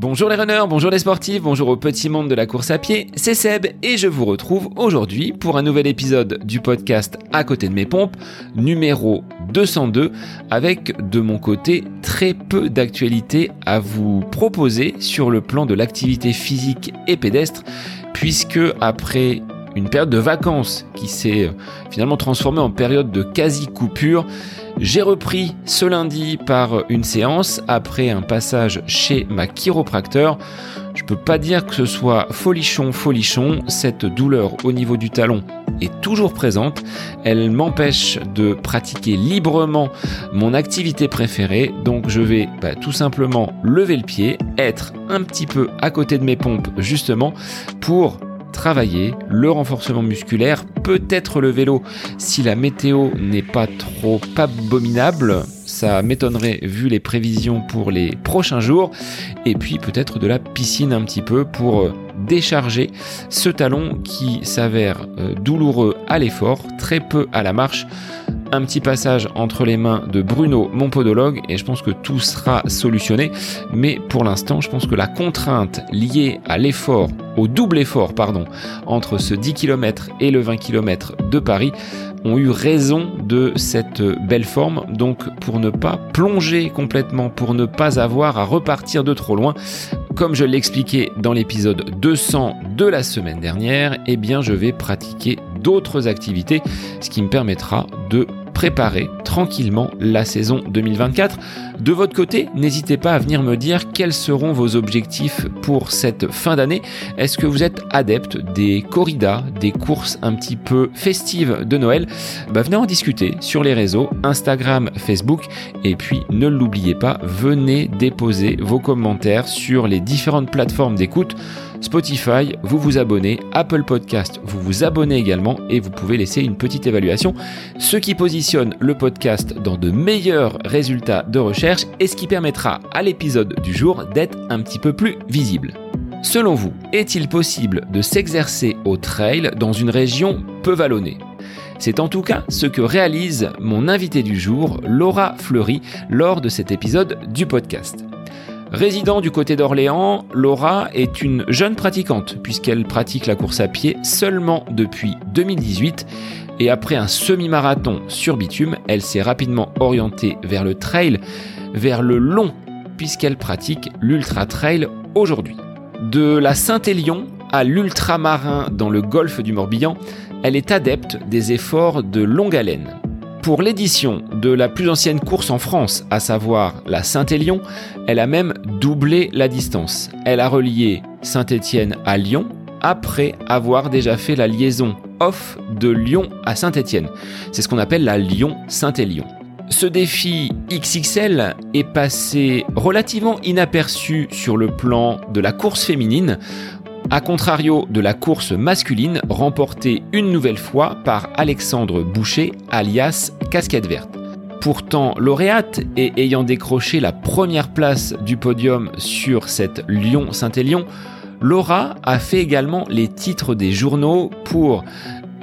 Bonjour les runners, bonjour les sportifs, bonjour au petit monde de la course à pied, c'est Seb et je vous retrouve aujourd'hui pour un nouvel épisode du podcast À côté de mes pompes, numéro 202, avec de mon côté très peu d'actualités à vous proposer sur le plan de l'activité physique et pédestre, puisque après période de vacances qui s'est finalement transformée en période de quasi-coupure, j'ai repris ce lundi par une séance après un passage chez ma chiropracteur. Je peux pas dire que ce soit folichon, folichon, cette douleur au niveau du talon est toujours présente. Elle m'empêche de pratiquer librement mon activité préférée. Donc je vais bah, tout simplement lever le pied, être un petit peu à côté de mes pompes justement pour travailler le renforcement musculaire, peut-être le vélo si la météo n'est pas trop abominable. Ça m'étonnerait vu les prévisions pour les prochains jours. Et puis peut-être de la piscine un petit peu pour euh, décharger ce talon qui s'avère euh, douloureux à l'effort, très peu à la marche un petit passage entre les mains de Bruno, mon podologue, et je pense que tout sera solutionné. Mais pour l'instant, je pense que la contrainte liée à l'effort, au double effort, pardon, entre ce 10 km et le 20 km de Paris, ont eu raison de cette belle forme. Donc pour ne pas plonger complètement, pour ne pas avoir à repartir de trop loin, comme je l'expliquais dans l'épisode 200 de la semaine dernière, eh bien je vais pratiquer d'autres activités, ce qui me permettra de préparer tranquillement la saison 2024. De votre côté, n'hésitez pas à venir me dire quels seront vos objectifs pour cette fin d'année. Est-ce que vous êtes adepte des corridas, des courses un petit peu festives de Noël? Bah, Venez en discuter sur les réseaux Instagram, Facebook et puis ne l'oubliez pas, venez déposer vos commentaires sur les différentes plateformes d'écoute. Spotify, vous vous abonnez, Apple Podcast, vous vous abonnez également et vous pouvez laisser une petite évaluation, ce qui positionne le podcast dans de meilleurs résultats de recherche et ce qui permettra à l'épisode du jour d'être un petit peu plus visible. Selon vous, est-il possible de s'exercer au trail dans une région peu vallonnée? C'est en tout cas ce que réalise mon invité du jour, Laura Fleury, lors de cet épisode du podcast. Résidant du côté d'Orléans, Laura est une jeune pratiquante puisqu'elle pratique la course à pied seulement depuis 2018 et après un semi-marathon sur bitume, elle s'est rapidement orientée vers le trail, vers le long puisqu'elle pratique l'ultra trail aujourd'hui. De la Saint-Élion à l'ultramarin dans le golfe du Morbihan, elle est adepte des efforts de longue haleine. Pour l'édition de la plus ancienne course en France, à savoir la Saint-Élion, elle a même doublé la distance. Elle a relié Saint-Étienne à Lyon après avoir déjà fait la liaison off de Lyon à Saint-Étienne. C'est ce qu'on appelle la Lyon-Saint-Élion. Ce défi XXL est passé relativement inaperçu sur le plan de la course féminine a contrario de la course masculine remportée une nouvelle fois par Alexandre Boucher, alias Casquette Verte. Pourtant lauréate et ayant décroché la première place du podium sur cette Lyon-Saint-Élion, Laura a fait également les titres des journaux pour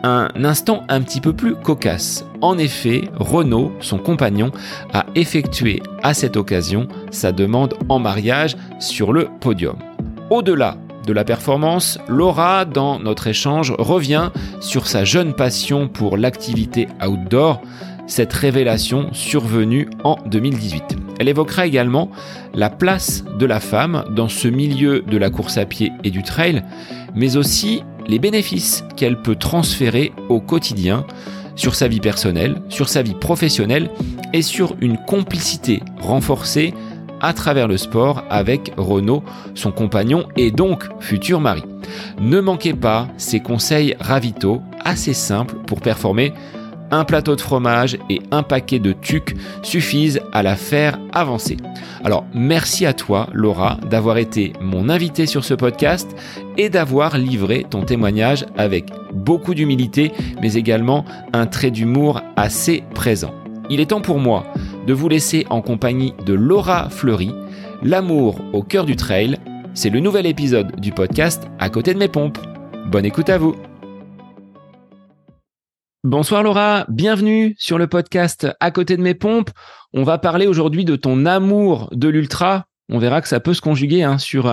un instant un petit peu plus cocasse. En effet, Renaud, son compagnon, a effectué à cette occasion sa demande en mariage sur le podium. Au-delà de la performance, Laura, dans notre échange, revient sur sa jeune passion pour l'activité outdoor, cette révélation survenue en 2018. Elle évoquera également la place de la femme dans ce milieu de la course à pied et du trail, mais aussi les bénéfices qu'elle peut transférer au quotidien sur sa vie personnelle, sur sa vie professionnelle et sur une complicité renforcée à travers le sport avec Renaud, son compagnon et donc futur mari. Ne manquez pas ces conseils ravitaux assez simples pour performer. Un plateau de fromage et un paquet de tucs suffisent à la faire avancer. Alors merci à toi Laura d'avoir été mon invité sur ce podcast et d'avoir livré ton témoignage avec beaucoup d'humilité mais également un trait d'humour assez présent. Il est temps pour moi de vous laisser en compagnie de Laura Fleury, L'amour au cœur du trail. C'est le nouvel épisode du podcast À côté de mes pompes. Bonne écoute à vous. Bonsoir Laura, bienvenue sur le podcast À côté de mes pompes. On va parler aujourd'hui de ton amour de l'ultra. On verra que ça peut se conjuguer hein, sur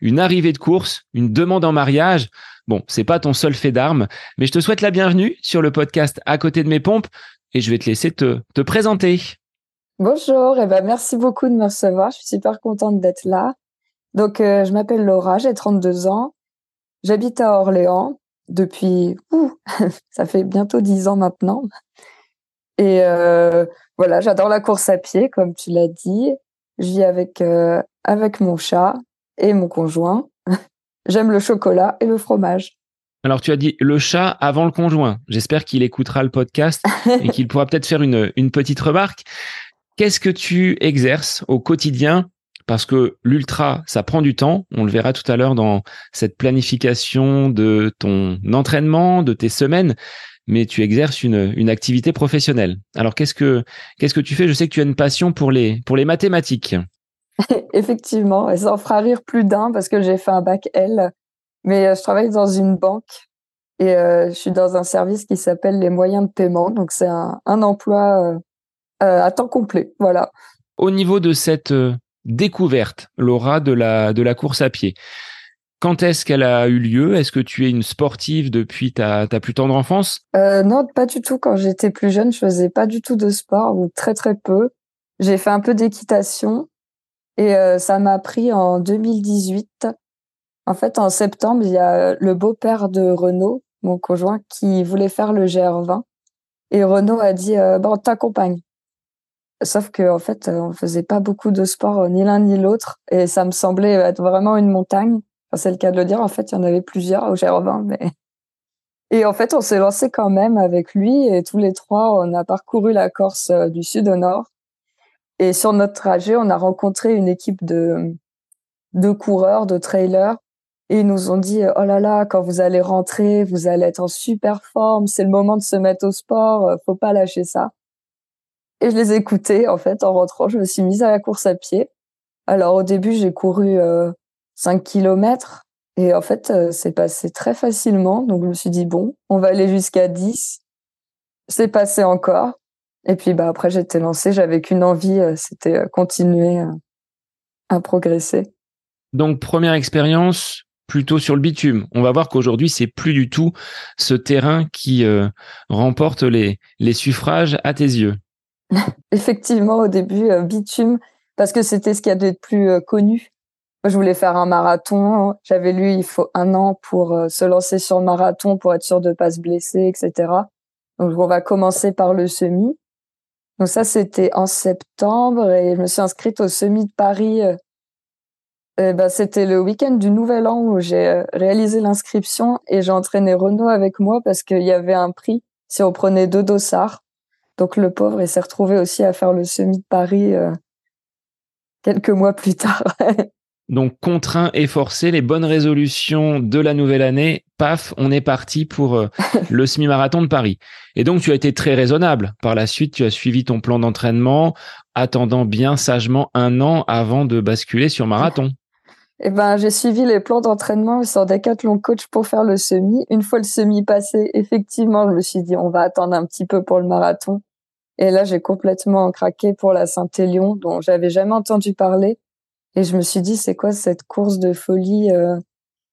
une arrivée de course, une demande en mariage. Bon, c'est pas ton seul fait d'armes, mais je te souhaite la bienvenue sur le podcast À côté de mes pompes et je vais te laisser te, te présenter. Bonjour, et ben merci beaucoup de me recevoir. Je suis super contente d'être là. Donc, euh, je m'appelle Laura, j'ai 32 ans. J'habite à Orléans depuis, ouh, ça fait bientôt 10 ans maintenant. Et euh, voilà, j'adore la course à pied, comme tu l'as dit. Je vis avec, euh, avec mon chat et mon conjoint. J'aime le chocolat et le fromage. Alors, tu as dit le chat avant le conjoint. J'espère qu'il écoutera le podcast et qu'il pourra peut-être faire une, une petite remarque. Qu'est-ce que tu exerces au quotidien? Parce que l'ultra, ça prend du temps. On le verra tout à l'heure dans cette planification de ton entraînement, de tes semaines, mais tu exerces une, une activité professionnelle. Alors qu'est-ce que qu'est-ce que tu fais? Je sais que tu as une passion pour les pour les mathématiques. Effectivement, et ça en fera rire plus d'un parce que j'ai fait un bac L, mais euh, je travaille dans une banque et euh, je suis dans un service qui s'appelle les moyens de paiement, donc c'est un, un emploi euh, à temps complet, voilà. Au niveau de cette découverte, Laura, de la, de la course à pied. Quand est-ce qu'elle a eu lieu? Est-ce que tu es une sportive depuis ta, ta plus tendre enfance? Euh, Non, pas du tout. Quand j'étais plus jeune, je faisais pas du tout de sport ou très très peu. J'ai fait un peu d'équitation et euh, ça m'a pris en 2018. En fait, en septembre, il y a le beau-père de Renaud, mon conjoint, qui voulait faire le GR20 et Renaud a dit euh, bon, t'accompagne. Sauf que en fait, euh, on faisait pas beaucoup de sport euh, ni l'un ni l'autre, et ça me semblait être vraiment une montagne. c'est le cas de le dire. En fait, il y en avait plusieurs au GR20, mais et en fait, on s'est lancé quand même avec lui, et tous les trois, on a parcouru la Corse euh, du sud au nord. Et sur notre trajet, on a rencontré une équipe de de coureurs, de trailers, et ils nous ont dit oh là là, quand vous allez rentrer, vous allez être en super forme, c'est le moment de se mettre au sport, faut pas lâcher ça. Et je les écoutais, en fait, en rentrant, je me suis mise à la course à pied. Alors, au début, j'ai couru euh, 5 kilomètres. Et en fait, euh, c'est passé très facilement. Donc, je me suis dit, bon, on va aller jusqu'à 10. C'est passé encore. Et puis, bah, après, j'étais lancée. J'avais qu'une envie, euh, c'était euh, continuer à progresser. Donc, première expérience plutôt sur le bitume. On va voir qu'aujourd'hui, c'est plus du tout ce terrain qui remporte les, les suffrages à tes yeux. Effectivement, au début, euh, bitume, parce que c'était ce qui y a de plus euh, connu. Moi, je voulais faire un marathon. J'avais lu, il faut un an pour euh, se lancer sur le marathon, pour être sûr de pas se blesser, etc. Donc, on va commencer par le semi. Donc ça, c'était en septembre et je me suis inscrite au semi de Paris. ben, c'était le week-end du Nouvel An où j'ai réalisé l'inscription et j'ai entraîné Renaud avec moi parce qu'il y avait un prix si on prenait deux dossards. Donc le pauvre, il s'est retrouvé aussi à faire le semi de Paris euh, quelques mois plus tard. Donc contraint et forcé, les bonnes résolutions de la nouvelle année, paf, on est parti pour euh, le semi-marathon de Paris. Et donc tu as été très raisonnable. Par la suite, tu as suivi ton plan d'entraînement, attendant bien sagement un an avant de basculer sur marathon. Eh ben, j'ai suivi les plans d'entraînement sur Decathlon Coach pour faire le semi. Une fois le semi passé, effectivement, je me suis dit, on va attendre un petit peu pour le marathon. Et là, j'ai complètement craqué pour la Saint-Élion, dont j'avais jamais entendu parler. Et je me suis dit, c'est quoi cette course de folie euh,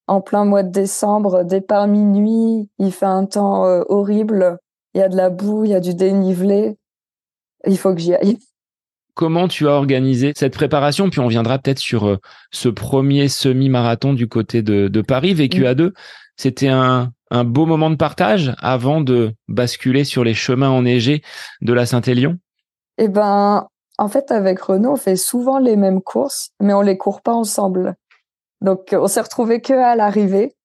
en plein mois de décembre, départ minuit, il fait un temps euh, horrible, il y a de la boue, il y a du dénivelé. Il faut que j'y aille comment tu as organisé cette préparation? Puis on viendra peut-être sur euh, ce premier semi-marathon du côté de, Paris, vécu mm. à deux. C'était un, beau moment de partage avant de basculer sur les chemins enneigés de la Saint-Élion? Eh ben, en fait, avec Renaud, on fait souvent les mêmes courses, mais on les court pas ensemble. Donc, on s'est retrouvés que à l'arrivée.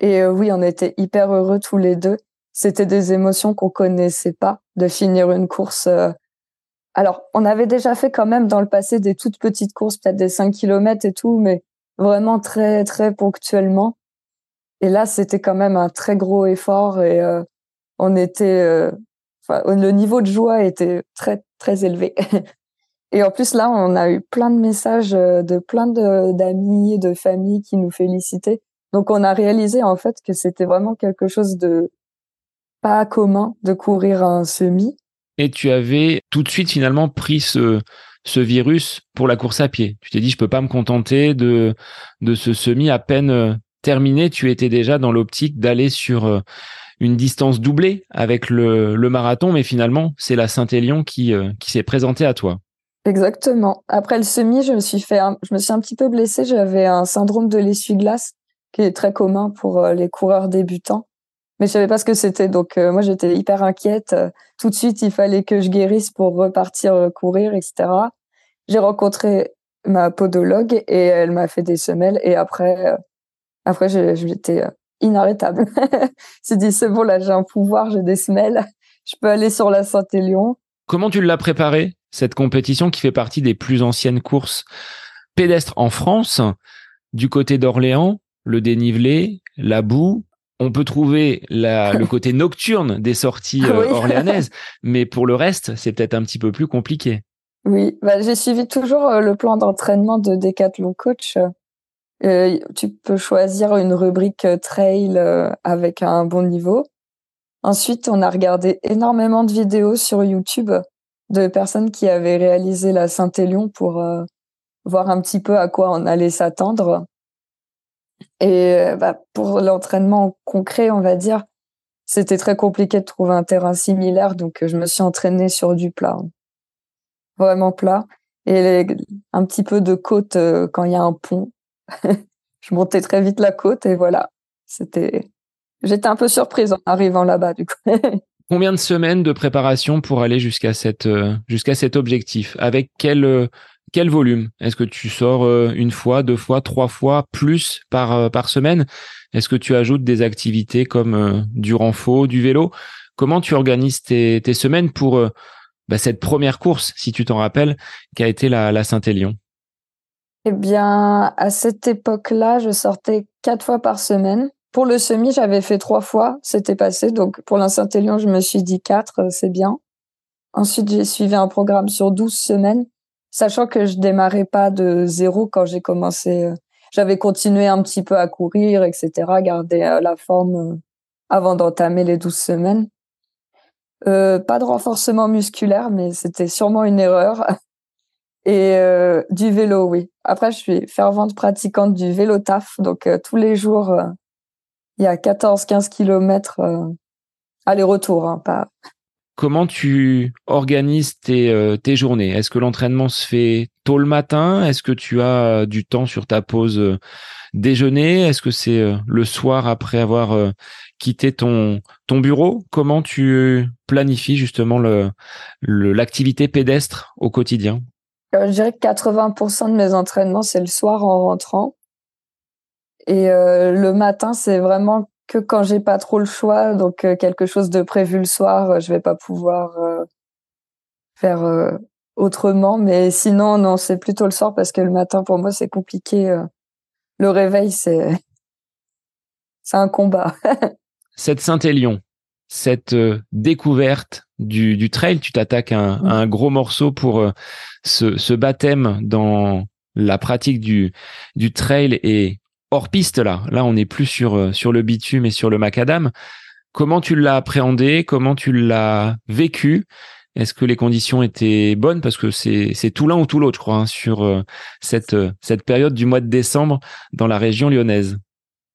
Et euh, oui, on était hyper heureux tous les deux. C'était des émotions qu'on connaissait pas de finir une course euh, alors, on avait déjà fait quand même dans le passé des toutes petites courses, peut-être des 5 km et tout, mais vraiment très, très ponctuellement. Et là, c'était quand même un très gros effort et euh, on était, euh, le niveau de joie était très, très élevé. et en plus, là, on a eu plein de messages euh, de plein d'amis, de, de familles qui nous félicitaient. Donc, on a réalisé en fait que c'était vraiment quelque chose de pas commun de courir un semi et tu avais tout de suite finalement pris ce, virus pour la course à pied. Tu t'es dit, je peux pas me contenter de, de ce semi à peine euh, terminé. Tu étais déjà dans l'optique d'aller sur euh, une distance doublée avec le, marathon, mais finalement, c'est la Saint-Élion qui, euh, qui s'est présentée à toi. Exactement. Après le semi, je me suis fait, un petit peu blessée. J'avais un syndrome de l'essuie-glace qui est très commun pour les coureurs débutants mais je savais pas ce que c'était. Donc moi j'étais hyper inquiète. Tout de suite il fallait que je guérisse pour repartir courir, etc. J'ai rencontré ma podologue et elle m'a fait des semelles et après après j'étais inarrêtable. j'ai dit c'est bon là j'ai un pouvoir, j'ai des semelles, je peux aller sur la Saint-Élion. Comment tu l'as préparée cette compétition qui fait partie des plus anciennes courses pédestres en France du côté d'Orléans, le dénivelé, la boue, on peut trouver le côté nocturne des sorties euh, orléanaises, mais pour le reste, c'est peut-être un petit peu plus compliqué. Oui, bah, j'ai suivi toujours euh, le plan d'entraînement de Decathlon Coach. Euh, tu peux choisir une rubrique trail avec un bon niveau. Ensuite, on a regardé énormément de vidéos sur YouTube de personnes qui avaient réalisé la Saint-Élion pour voir un petit peu à quoi on allait s'attendre. Et euh, bah, pour l'entraînement concret, on va dire, c'était très compliqué de trouver un terrain similaire, donc euh, je me suis entraînée sur du plat, vraiment plat, et un petit peu de côte euh, quand il y a un pont. je montais très vite la côte et voilà, c'était. J'étais un peu surprise en arrivant là-bas du coup. Combien de semaines de préparation pour aller jusqu'à cet objectif? Avec quel quel volume? Est-ce que tu sors euh, une fois, deux fois, trois fois, plus par, euh, par semaine? Est-ce que tu ajoutes des activités comme euh, du renfort, du vélo? Comment tu organises tes, semaines pour bah, cette première course, si tu t'en rappelles, qui a été la, la Saint-Élion? Eh bien, à cette époque-là, je sortais quatre fois par semaine. Pour le semi, j'avais fait trois fois, c'était passé. Donc pour la Saint-Élion, je me suis dit quatre, c'est bien. Ensuite, j'ai suivi un programme sur 12 semaines sachant que je démarrais pas de zéro quand j'ai commencé. Euh, j'avais continué un petit peu à courir, etc., garder euh, la forme euh, avant d'entamer les 12 semaines. Pas de renforcement musculaire, mais c'était sûrement une erreur. Et du vélo, oui. Après, je suis fervente pratiquante du vélo taf, donc tous les jours, il y a 14-15 kilomètres aller-retour, hein, pas Comment tu organises tes, euh, tes journées? Est-ce que l'entraînement se fait tôt le matin? Est-ce que tu as euh, du temps sur ta pause euh, déjeuner? Est-ce que c'est le soir après avoir quitté ton, bureau? Comment tu planifies justement l'activité pédestre au quotidien? Je dirais que 80% de mes entraînements, c'est le soir en rentrant. Et le matin, c'est vraiment que quand j'ai pas trop le choix, donc euh, quelque chose de prévu le soir, euh, je vais pas pouvoir euh, faire autrement. Mais sinon, non, c'est plutôt le soir parce que le matin pour moi c'est compliqué. le réveil, c'est c'est un combat. cette Saint-Élion, cette découverte du, du trail, tu t'attaques à, un, un gros morceau pour ce, ce baptême dans la pratique du, du trail et hors piste là. Là, on n'est plus sur, euh, sur le bitume et sur le macadam. Comment tu l'as appréhendé? Comment tu l'as vécu? Est-ce que les conditions étaient bonnes? Parce que c'est tout l'un ou tout l'autre, je crois, hein, sur euh, cette, euh, cette période du mois de décembre dans la région lyonnaise.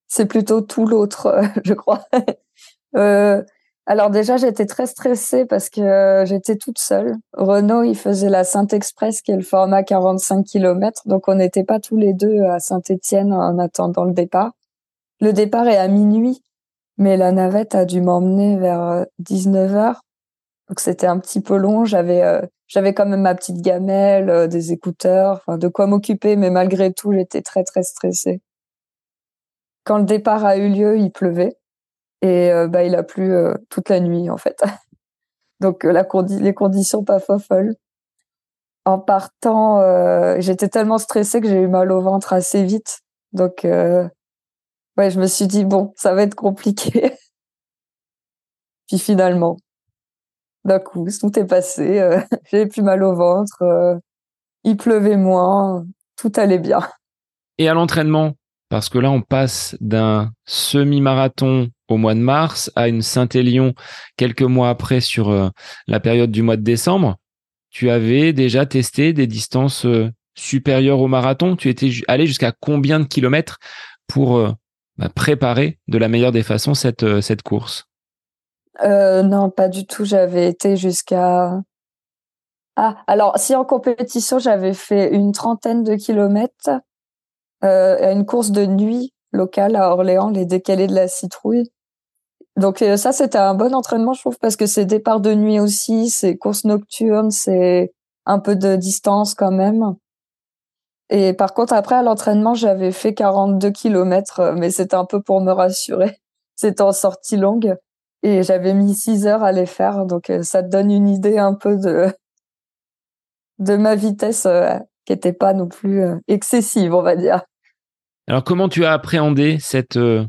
C'est plutôt tout l'autre, je crois. Alors déjà, j'étais très stressée parce que euh, j'étais toute seule. Renault, il faisait la Saint-Express, qui est le format 45 km, donc on n'était pas tous les deux à Saint-Étienne en attendant le départ. Le départ est à minuit, mais la navette a dû m'emmener vers 19 euh, Donc c'était un petit peu long. J'avais euh, j'avais quand même ma petite gamelle, des écouteurs, enfin de quoi m'occuper, mais malgré tout, j'étais très très stressée. Quand le départ a eu lieu, il pleuvait. Et euh, bah, il a plu euh, toute la nuit, en fait. Donc, euh, les conditions pas folles. En partant, j'étais tellement stressée que j'ai eu mal au ventre assez vite. Donc, ouais, je me suis dit, bon, ça va être compliqué. Puis finalement, d'un coup, tout est passé. j'ai plus mal au ventre. il pleuvait moins. Tout allait bien. Et à l'entraînement, parce que là, on passe d'un semi-marathon au mois de mars, à une Saint-Élion quelques mois après sur euh, la période du mois de décembre. tu avais déjà testé des distances supérieures au marathon Tu étais allé jusqu'à combien de kilomètres pour bah, préparer de la meilleure des façons cette, cette course? Non, pas du tout. J'avais été jusqu'à ah, alors si en compétition, j'avais fait une trentaine de kilomètres euh, à une course de nuit locale à Orléans, les décalés de la citrouille. Donc euh, ça, c'était un bon entraînement, je trouve, parce que c'est départ de nuit aussi, c'est course nocturne, c'est un peu de distance quand même. Et par contre, après, à l'entraînement, j'avais fait 42 kilomètres, mais c'était un peu pour me rassurer. C'était en sortie longue et j'avais mis 6 heures à les faire. Donc, euh, ça te donne une idée un peu de, de ma vitesse euh, qui n'était pas non plus euh, excessive, on va dire. Alors, comment tu as appréhendé cette, euh,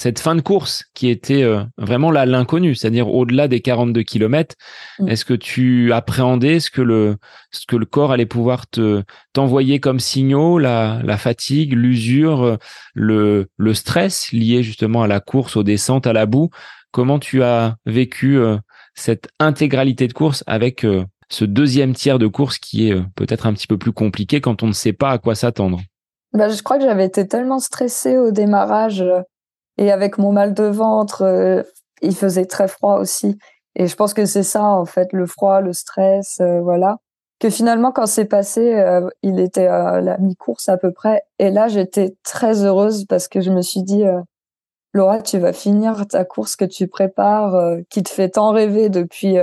cette fin de course qui était vraiment là l'inconnu, c'est-à-dire au-delà des 42 km mm. Est-ce que tu appréhendais ce que le, ce que le corps allait pouvoir te t'envoyer comme signaux, la, la fatigue, l'usure, le, le stress lié justement à la course, aux descentes, à la boue? Comment tu as vécu cette intégralité de course avec ce deuxième tiers de course qui est euh, peut-être un petit peu plus compliqué quand on ne sait pas à quoi s'attendre? Bah, Je crois que j'avais été tellement stressée au démarrage euh, et avec mon mal de ventre, euh, il faisait très froid aussi. Et je pense que c'est ça, en fait, le froid, le stress, voilà. Que finalement, quand c'est passé, il était à la mi-course à peu près. Et là, j'étais très heureuse parce que je me suis dit, Laura, tu vas finir ta course que tu prépares, qui te fait tant rêver depuis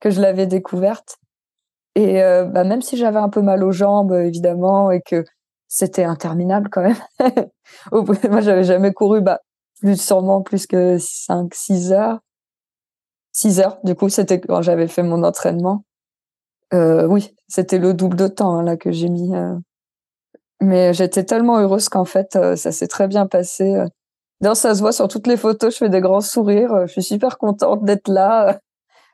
que je l'avais découverte. Et euh, bah, même si j'avais un peu mal aux jambes, évidemment, et que c'était interminable quand même. Moi, j'avais jamais couru, bah, plus sûrement plus que 5, 6 heures. 6 heures, du coup, c'était quand j'avais fait mon entraînement. Euh, oui, c'était le double de temps hein, là que j'ai mis. Euh. Mais j'étais tellement heureuse qu'en fait, euh, ça s'est très bien passé. D'ailleurs, ça se voit sur toutes les photos, je fais des grands sourires. Je suis super contente d'être là.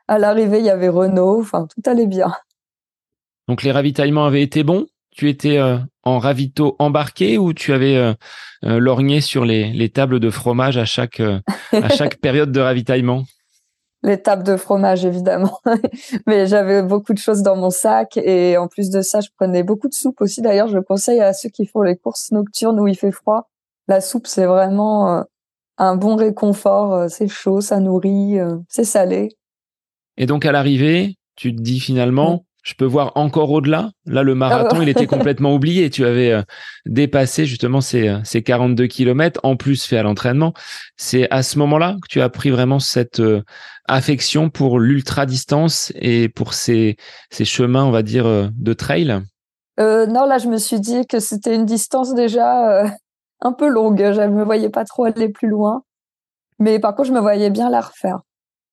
À l'arrivée, il y avait Renault. Enfin, tout allait bien. Donc, les ravitaillements avaient été bons? Tu étais euh, en ravito embarqué ou tu avais euh, euh, lorgné sur les, tables de fromage à chaque, à chaque période de ravitaillement? Les tables de fromage évidemment. Mais j'avais beaucoup de choses dans mon sac et en plus de ça je prenais beaucoup de soupe aussi. D'ailleurs je conseille à ceux qui font les courses nocturnes où il fait froid la soupe c'est vraiment un bon réconfort c'est chaud ça nourrit c'est salé. Et donc à l'arrivée, tu te dis finalement, je peux voir encore au-delà. Là, le marathon, il était complètement oublié. Tu avais euh, dépassé justement ces, euh, ces 42 kilomètres, en plus fait à l'entraînement. C'est à ce moment-là que tu as pris vraiment cette euh, affection pour l'ultra-distance et pour ces, ces chemins, on va dire, de trail? Non, là, je me suis dit que c'était une distance déjà un peu longue. Je ne me voyais pas trop aller plus loin. Mais par contre, je me voyais bien la refaire.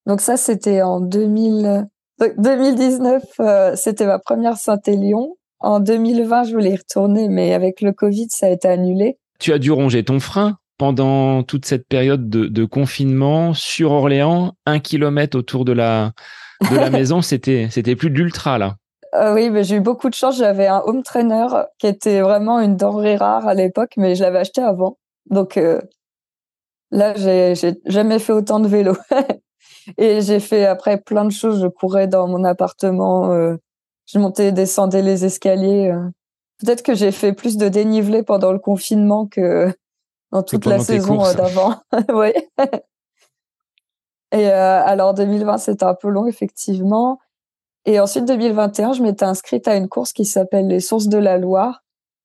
Donc ça, c'était en 2000... 2019, euh, c'était ma première Saint-Élion. En 2020, je voulais y retourner, mais avec le Covid, ça a été annulé. Tu as dû ronger ton frein pendant toute cette période de, confinement sur Orléans, un kilomètre autour de la, de la maison, c'était, c'était plus de l'ultra là. Euh, oui, mais j'ai eu beaucoup de chance. J'avais un home trainer qui était vraiment une denrée rare à l'époque, mais je l'avais acheté avant. Donc euh, là, j'ai, j'ai jamais fait autant de vélo. Et j'ai fait après plein de choses. Je courais dans mon appartement, euh, je montais et descendais les escaliers. Euh. Peut-être que j'ai fait plus de dénivelé pendant le confinement que dans toute la saison euh, d'avant. oui. Et alors 2020, c'était un peu long, effectivement. Et ensuite, 2021, je m'étais inscrite à une course qui s'appelle les Sources de la Loire.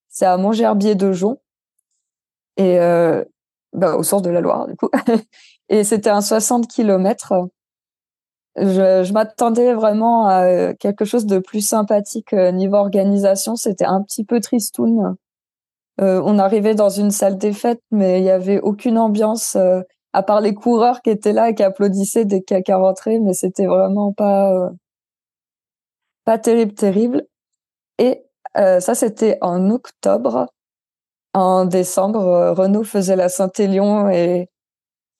C'est à Montgerbier de Jon. Et bah, aux sources de la Loire, du coup. Et c'était un 60 km. Je, je m'attendais vraiment à euh, quelque chose de plus sympathique euh, niveau organisation. C'était un petit peu tristoun. Euh, on arrivait dans une salle des fêtes, mais il y avait aucune ambiance euh, à part les coureurs qui étaient là et qui applaudissaient dès qu'il y rentré, mais c'était vraiment pas pas terrible, terrible. Et ça, c'était en octobre. En décembre, Renault faisait la Saint-Élion et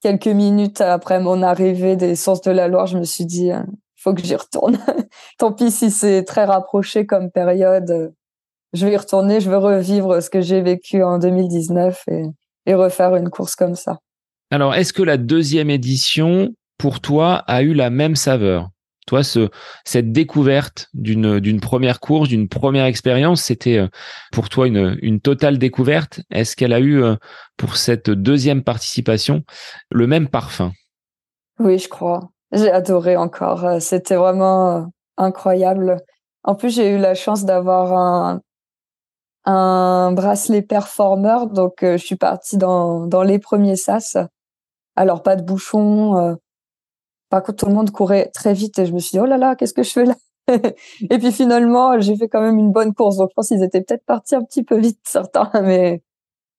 quelques minutes après mon arrivée des sources de la Loire, je me suis dit, euh, faut que j'y retourne. Tant pis si c'est très rapproché comme période. Je vais y retourner, je veux revivre ce que j'ai vécu en 2019 et, et refaire une course comme ça. Alors, est-ce que la deuxième édition, pour toi, a eu la même saveur? Toi, ce, cette découverte d'une première course, d'une première expérience, c'était euh, pour toi une, une totale découverte. Est-ce qu'elle a eu euh, pour cette deuxième participation le même parfum? Oui, je crois. J'ai adoré encore. Euh, c'était vraiment incroyable. En plus, j'ai eu la chance d'avoir un, un bracelet performeur, donc je suis partie dans, dans les premiers sas. Alors pas de bouchon, par contre, tout le monde courait très vite et je me suis dit, oh là là, qu'est-ce que je fais là? Et puis finalement, j'ai fait quand même une bonne course. Donc je pense qu'ils étaient peut-être partis un petit peu vite, certains, mais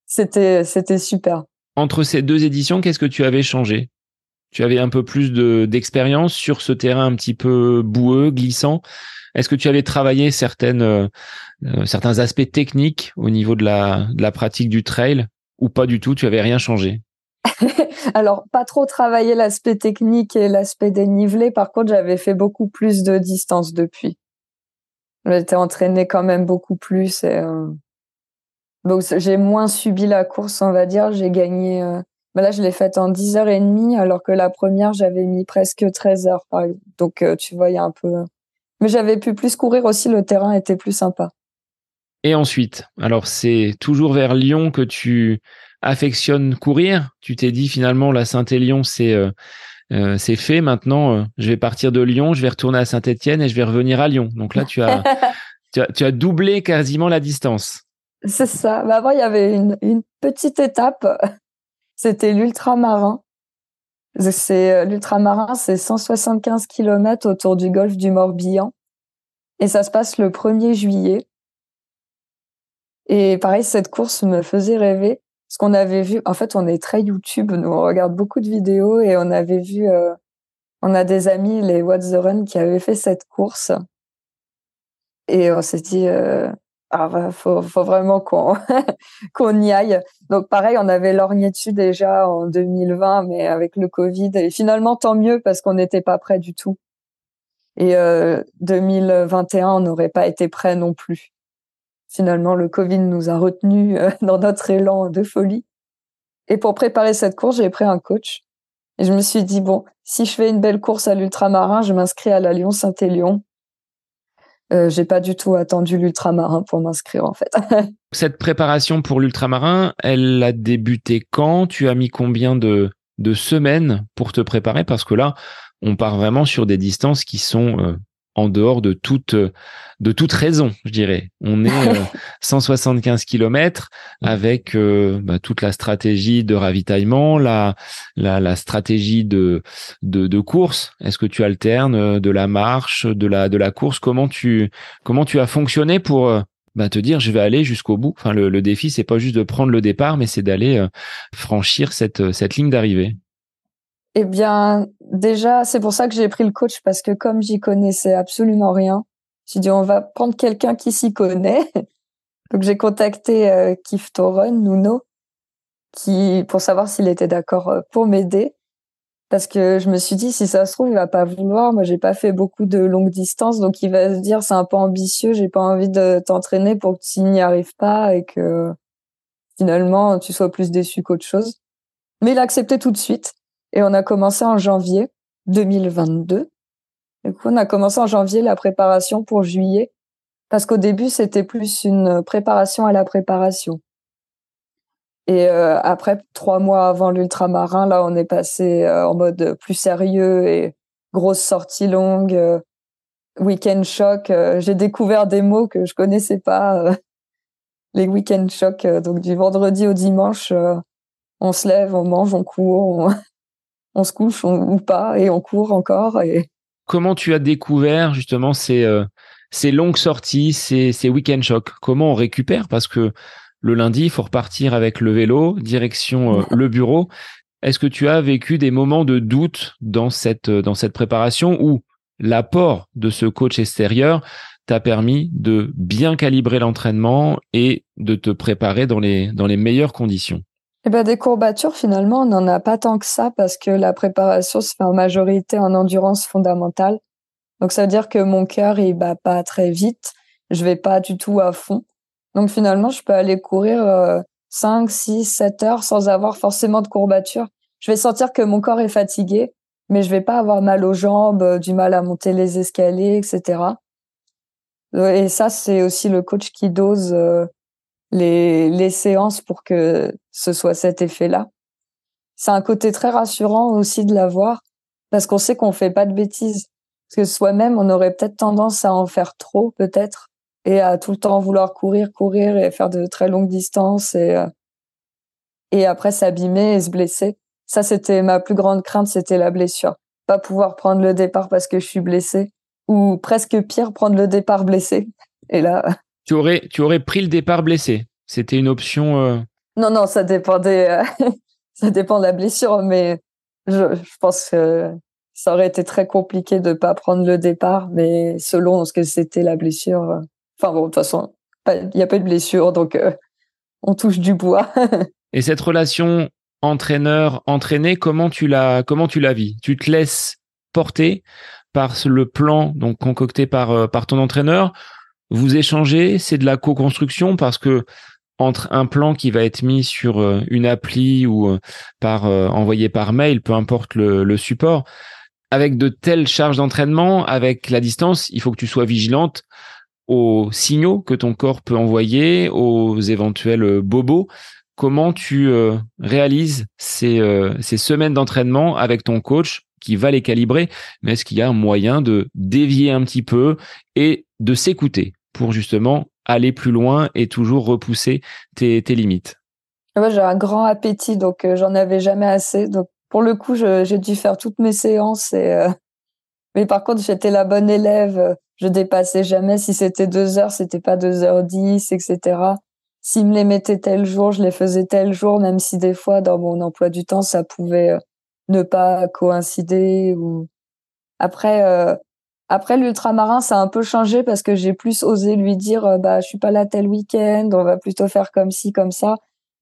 c'était, c'était super. Entre ces deux éditions, qu'est-ce que tu avais changé? Tu avais un peu plus de, d'expérience sur ce terrain un petit peu boueux, glissant. Est-ce que tu avais travaillé certaines, euh, certains aspects techniques au niveau de la, de la pratique du trail ou pas du tout? Tu avais rien changé? Alors, pas trop travailler l'aspect technique et l'aspect dénivelé. Par contre, j'avais fait beaucoup plus de distance depuis. J'étais entraînée quand même beaucoup plus. Euh, Donc, j'ai moins subi la course, on va dire. J'ai gagné. Euh... Ben là, je l'ai faite en 10h30, alors que la première, j'avais mis presque 13 heures. Donc, euh, tu vois, il y a un peu. Mais j'avais pu plus courir aussi. Le terrain était plus sympa. Et ensuite, alors c'est toujours vers Lyon que tu affectionne courir, tu t'es dit finalement la Saint-Élion c'est euh, euh, c'est fait maintenant euh, je vais partir de Lyon, je vais retourner à Saint-Étienne et je vais revenir à Lyon. Donc là tu as tu as, doublé quasiment la distance. C'est ça. Bah, avant il y avait une, une petite étape, c'était l'ultramarin. C'est l'ultramarin, c'est 175 km autour du golfe du Morbihan et ça se passe le 1er juillet. Et pareil, cette course me faisait rêver ce qu'on avait vu, en fait, on est très YouTube, nous on regarde beaucoup de vidéos et on avait vu, euh, on a des amis, les What's the Run, qui avaient fait cette course. Et on s'est dit, euh, ah bah, faut, vraiment qu'on qu'on y aille. Donc pareil, on avait lorgné dessus déjà en 2020, mais avec le Covid. Et finalement, tant mieux parce qu'on n'était pas prêt du tout. Et euh, 2021, on n'aurait pas été prêt non plus finalement, le Covid nous a retenus euh, dans notre élan de folie. Et pour préparer cette course, j'ai pris un coach. Et je me suis dit, bon, si je fais une belle course à l'ultramarin, je m'inscris à la Lyon-Saint-Élion. Euh, j'ai pas du tout attendu l'ultramarin pour m'inscrire, en fait. Cette préparation pour l'ultramarin, elle a débuté quand? Tu as mis combien de, de semaines pour te préparer? Parce que là, on part vraiment sur des distances qui sont euh, en dehors de toute de toute raison, je dirais. On est 175 euh, km avec euh, bah, toute la stratégie de ravitaillement, la la, la stratégie de de, de course. Est-ce que tu alternes euh, de la marche, de la de la course? Comment tu comment tu as fonctionné pour bah, te dire je vais aller jusqu'au bout? Enfin, le, le défi c'est pas juste de prendre le départ, mais c'est d'aller franchir cette cette ligne d'arrivée. Eh bien, déjà, c'est pour ça que j'ai pris le coach parce que comme j'y connaissais absolument rien, j'ai dit on va prendre quelqu'un qui s'y connaît. Donc j'ai contacté euh, Kif Toron, Nuno, qui pour savoir s'il était d'accord euh, pour m'aider. Parce que je me suis dit, si ça se trouve, il va pas vouloir. Moi, j'ai pas fait beaucoup de longues distances, donc il va se dire, c'est un peu ambitieux. J'ai pas envie de t'entraîner pour que tu n'y arrives pas et que finalement tu sois plus déçu qu'autre chose. Mais il a accepté tout de suite. Et on a commencé en janvier 2022. Du coup, on a commencé en janvier la préparation pour juillet, parce qu'au début, c'était plus une préparation à la préparation. Et euh, après, trois mois avant l'ultramarin, là, on est passé euh, en mode plus sérieux et grosse sortie longue, euh, week-end choc. J'ai découvert des mots que je connaissais pas, les week-end chocs. donc du vendredi au dimanche, on se lève, on mange, on court, on se couche ou pas et on court encore. Et... Comment tu as découvert justement ces, euh, ces longues sorties, ces, ces week-end shocks Comment on récupère? Parce que le lundi, il faut repartir avec le vélo, direction euh, le bureau. Est-ce que tu as vécu des moments de doute dans cette, dans cette préparation où l'apport de ce coach extérieur t'a permis de bien calibrer l'entraînement et de te préparer dans les, dans les meilleures conditions? Eh ben, des courbatures, finalement, on n'en a pas tant que ça parce que la préparation se fait en majorité en endurance fondamentale. Donc, ça veut dire que mon cœur, il bat pas très vite. Je vais pas du tout à fond. Donc, finalement, je peux aller courir euh, 5, 6, 7 heures sans avoir forcément de courbatures. Je vais sentir que mon corps est fatigué, mais je vais pas avoir mal aux jambes, du mal à monter les escaliers, etc. Et ça, c'est aussi le coach qui dose les, les séances pour que ce soit cet effet-là. C'est un côté très rassurant aussi de l'avoir parce qu'on sait qu'on fait pas de bêtises. Parce que soi-même, on aurait peut-être tendance à en faire trop, peut-être, et à tout le temps vouloir courir, courir et faire de très longues distances et, euh, et après s'abîmer et se blesser. Ça, c'était ma plus grande crainte, c'était la blessure. Pas pouvoir prendre le départ parce que je suis blessée ou presque pire, prendre le départ blessé. Et là. Tu aurais, tu aurais pris le départ blessé. C'était une option. Euh... Non, non, ça dépendait. Euh, ça dépend de la blessure, mais je, je pense que ça aurait été très compliqué de pas prendre le départ, mais selon ce que c'était la blessure. Euh, enfin bon, de toute façon, il n'y a pas de blessure, donc euh, on touche du bois. Et cette relation entraîneur-entraîné, comment tu la comment tu la vis? Tu te laisses porter par le plan donc concocté par par ton entraîneur. Vous échangez, c'est de la co-construction parce que entre un plan qui va être mis sur une appli ou par envoyé par mail, peu importe le, support, avec de telles charges d'entraînement, avec la distance, il faut que tu sois vigilante aux signaux que ton corps peut envoyer, aux éventuels euh, bobos. Comment tu euh, réalises ces, euh, ces semaines d'entraînement avec ton coach qui va les calibrer, mais est-ce qu'il y a un moyen de dévier un petit peu et de s'écouter pour justement aller plus loin et toujours repousser tes, tes limites Moi, j'ai un grand appétit, donc j'en avais jamais assez. Donc pour le coup, j'ai dû faire toutes mes séances. Et, euh, Mais par contre, j'étais la bonne élève. Je dépassais jamais. Si c'était deux heures, c'était pas deux heures dix, etc. S'ils me les mettaient tel jour, je les faisais tel jour, même si des fois, dans mon emploi du temps, ça pouvait euh, ne pas coïncider. Ou... Après, euh, après l'ultramarin, ça a un peu changé parce que j'ai plus osé lui dire, bah, je suis pas là tel week-end, on va plutôt faire comme ci, comme ça.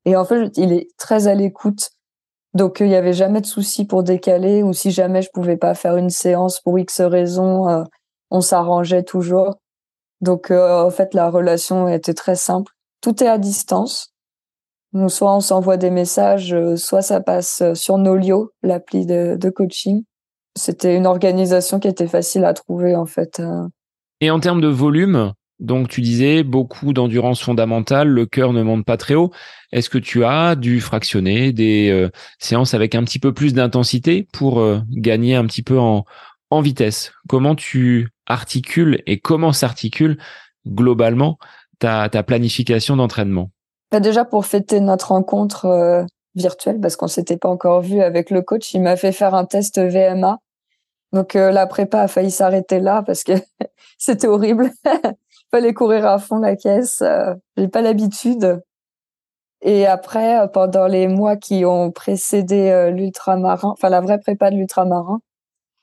Et en fait, il est très à l'écoute. Donc il n'y avait jamais de souci pour décaler ou si jamais je pouvais pas faire une séance pour X raison, euh, on s'arrangeait toujours. Donc euh, en fait la relation était très simple. Tout est à distance. Soit on s'envoie des messages, euh, soit ça passe sur Nolio, l'appli de coaching. C'était une organisation qui était facile à trouver en fait. Et en termes de volume, donc tu disais beaucoup d'endurance fondamentale, le cœur ne monte pas très haut. Est-ce que tu as dû fractionner des euh, séances avec un petit peu plus d'intensité pour euh, gagner un petit peu en, en vitesse? Comment tu articules et comment s'articule globalement ta, ta planification d'entraînement? Bah, Déjà pour fêter notre rencontre euh, virtuelle, parce qu'on s'était pas encore vu avec le coach, il m'a fait faire un test VMA. Donc la prépa a failli s'arrêter là parce que c'était horrible. fallait courir à fond la caisse. Euh, j'ai pas l'habitude. Et après, euh, pendant les mois qui ont précédé euh, l'ultramarin, enfin la vraie prépa de l'ultramarin,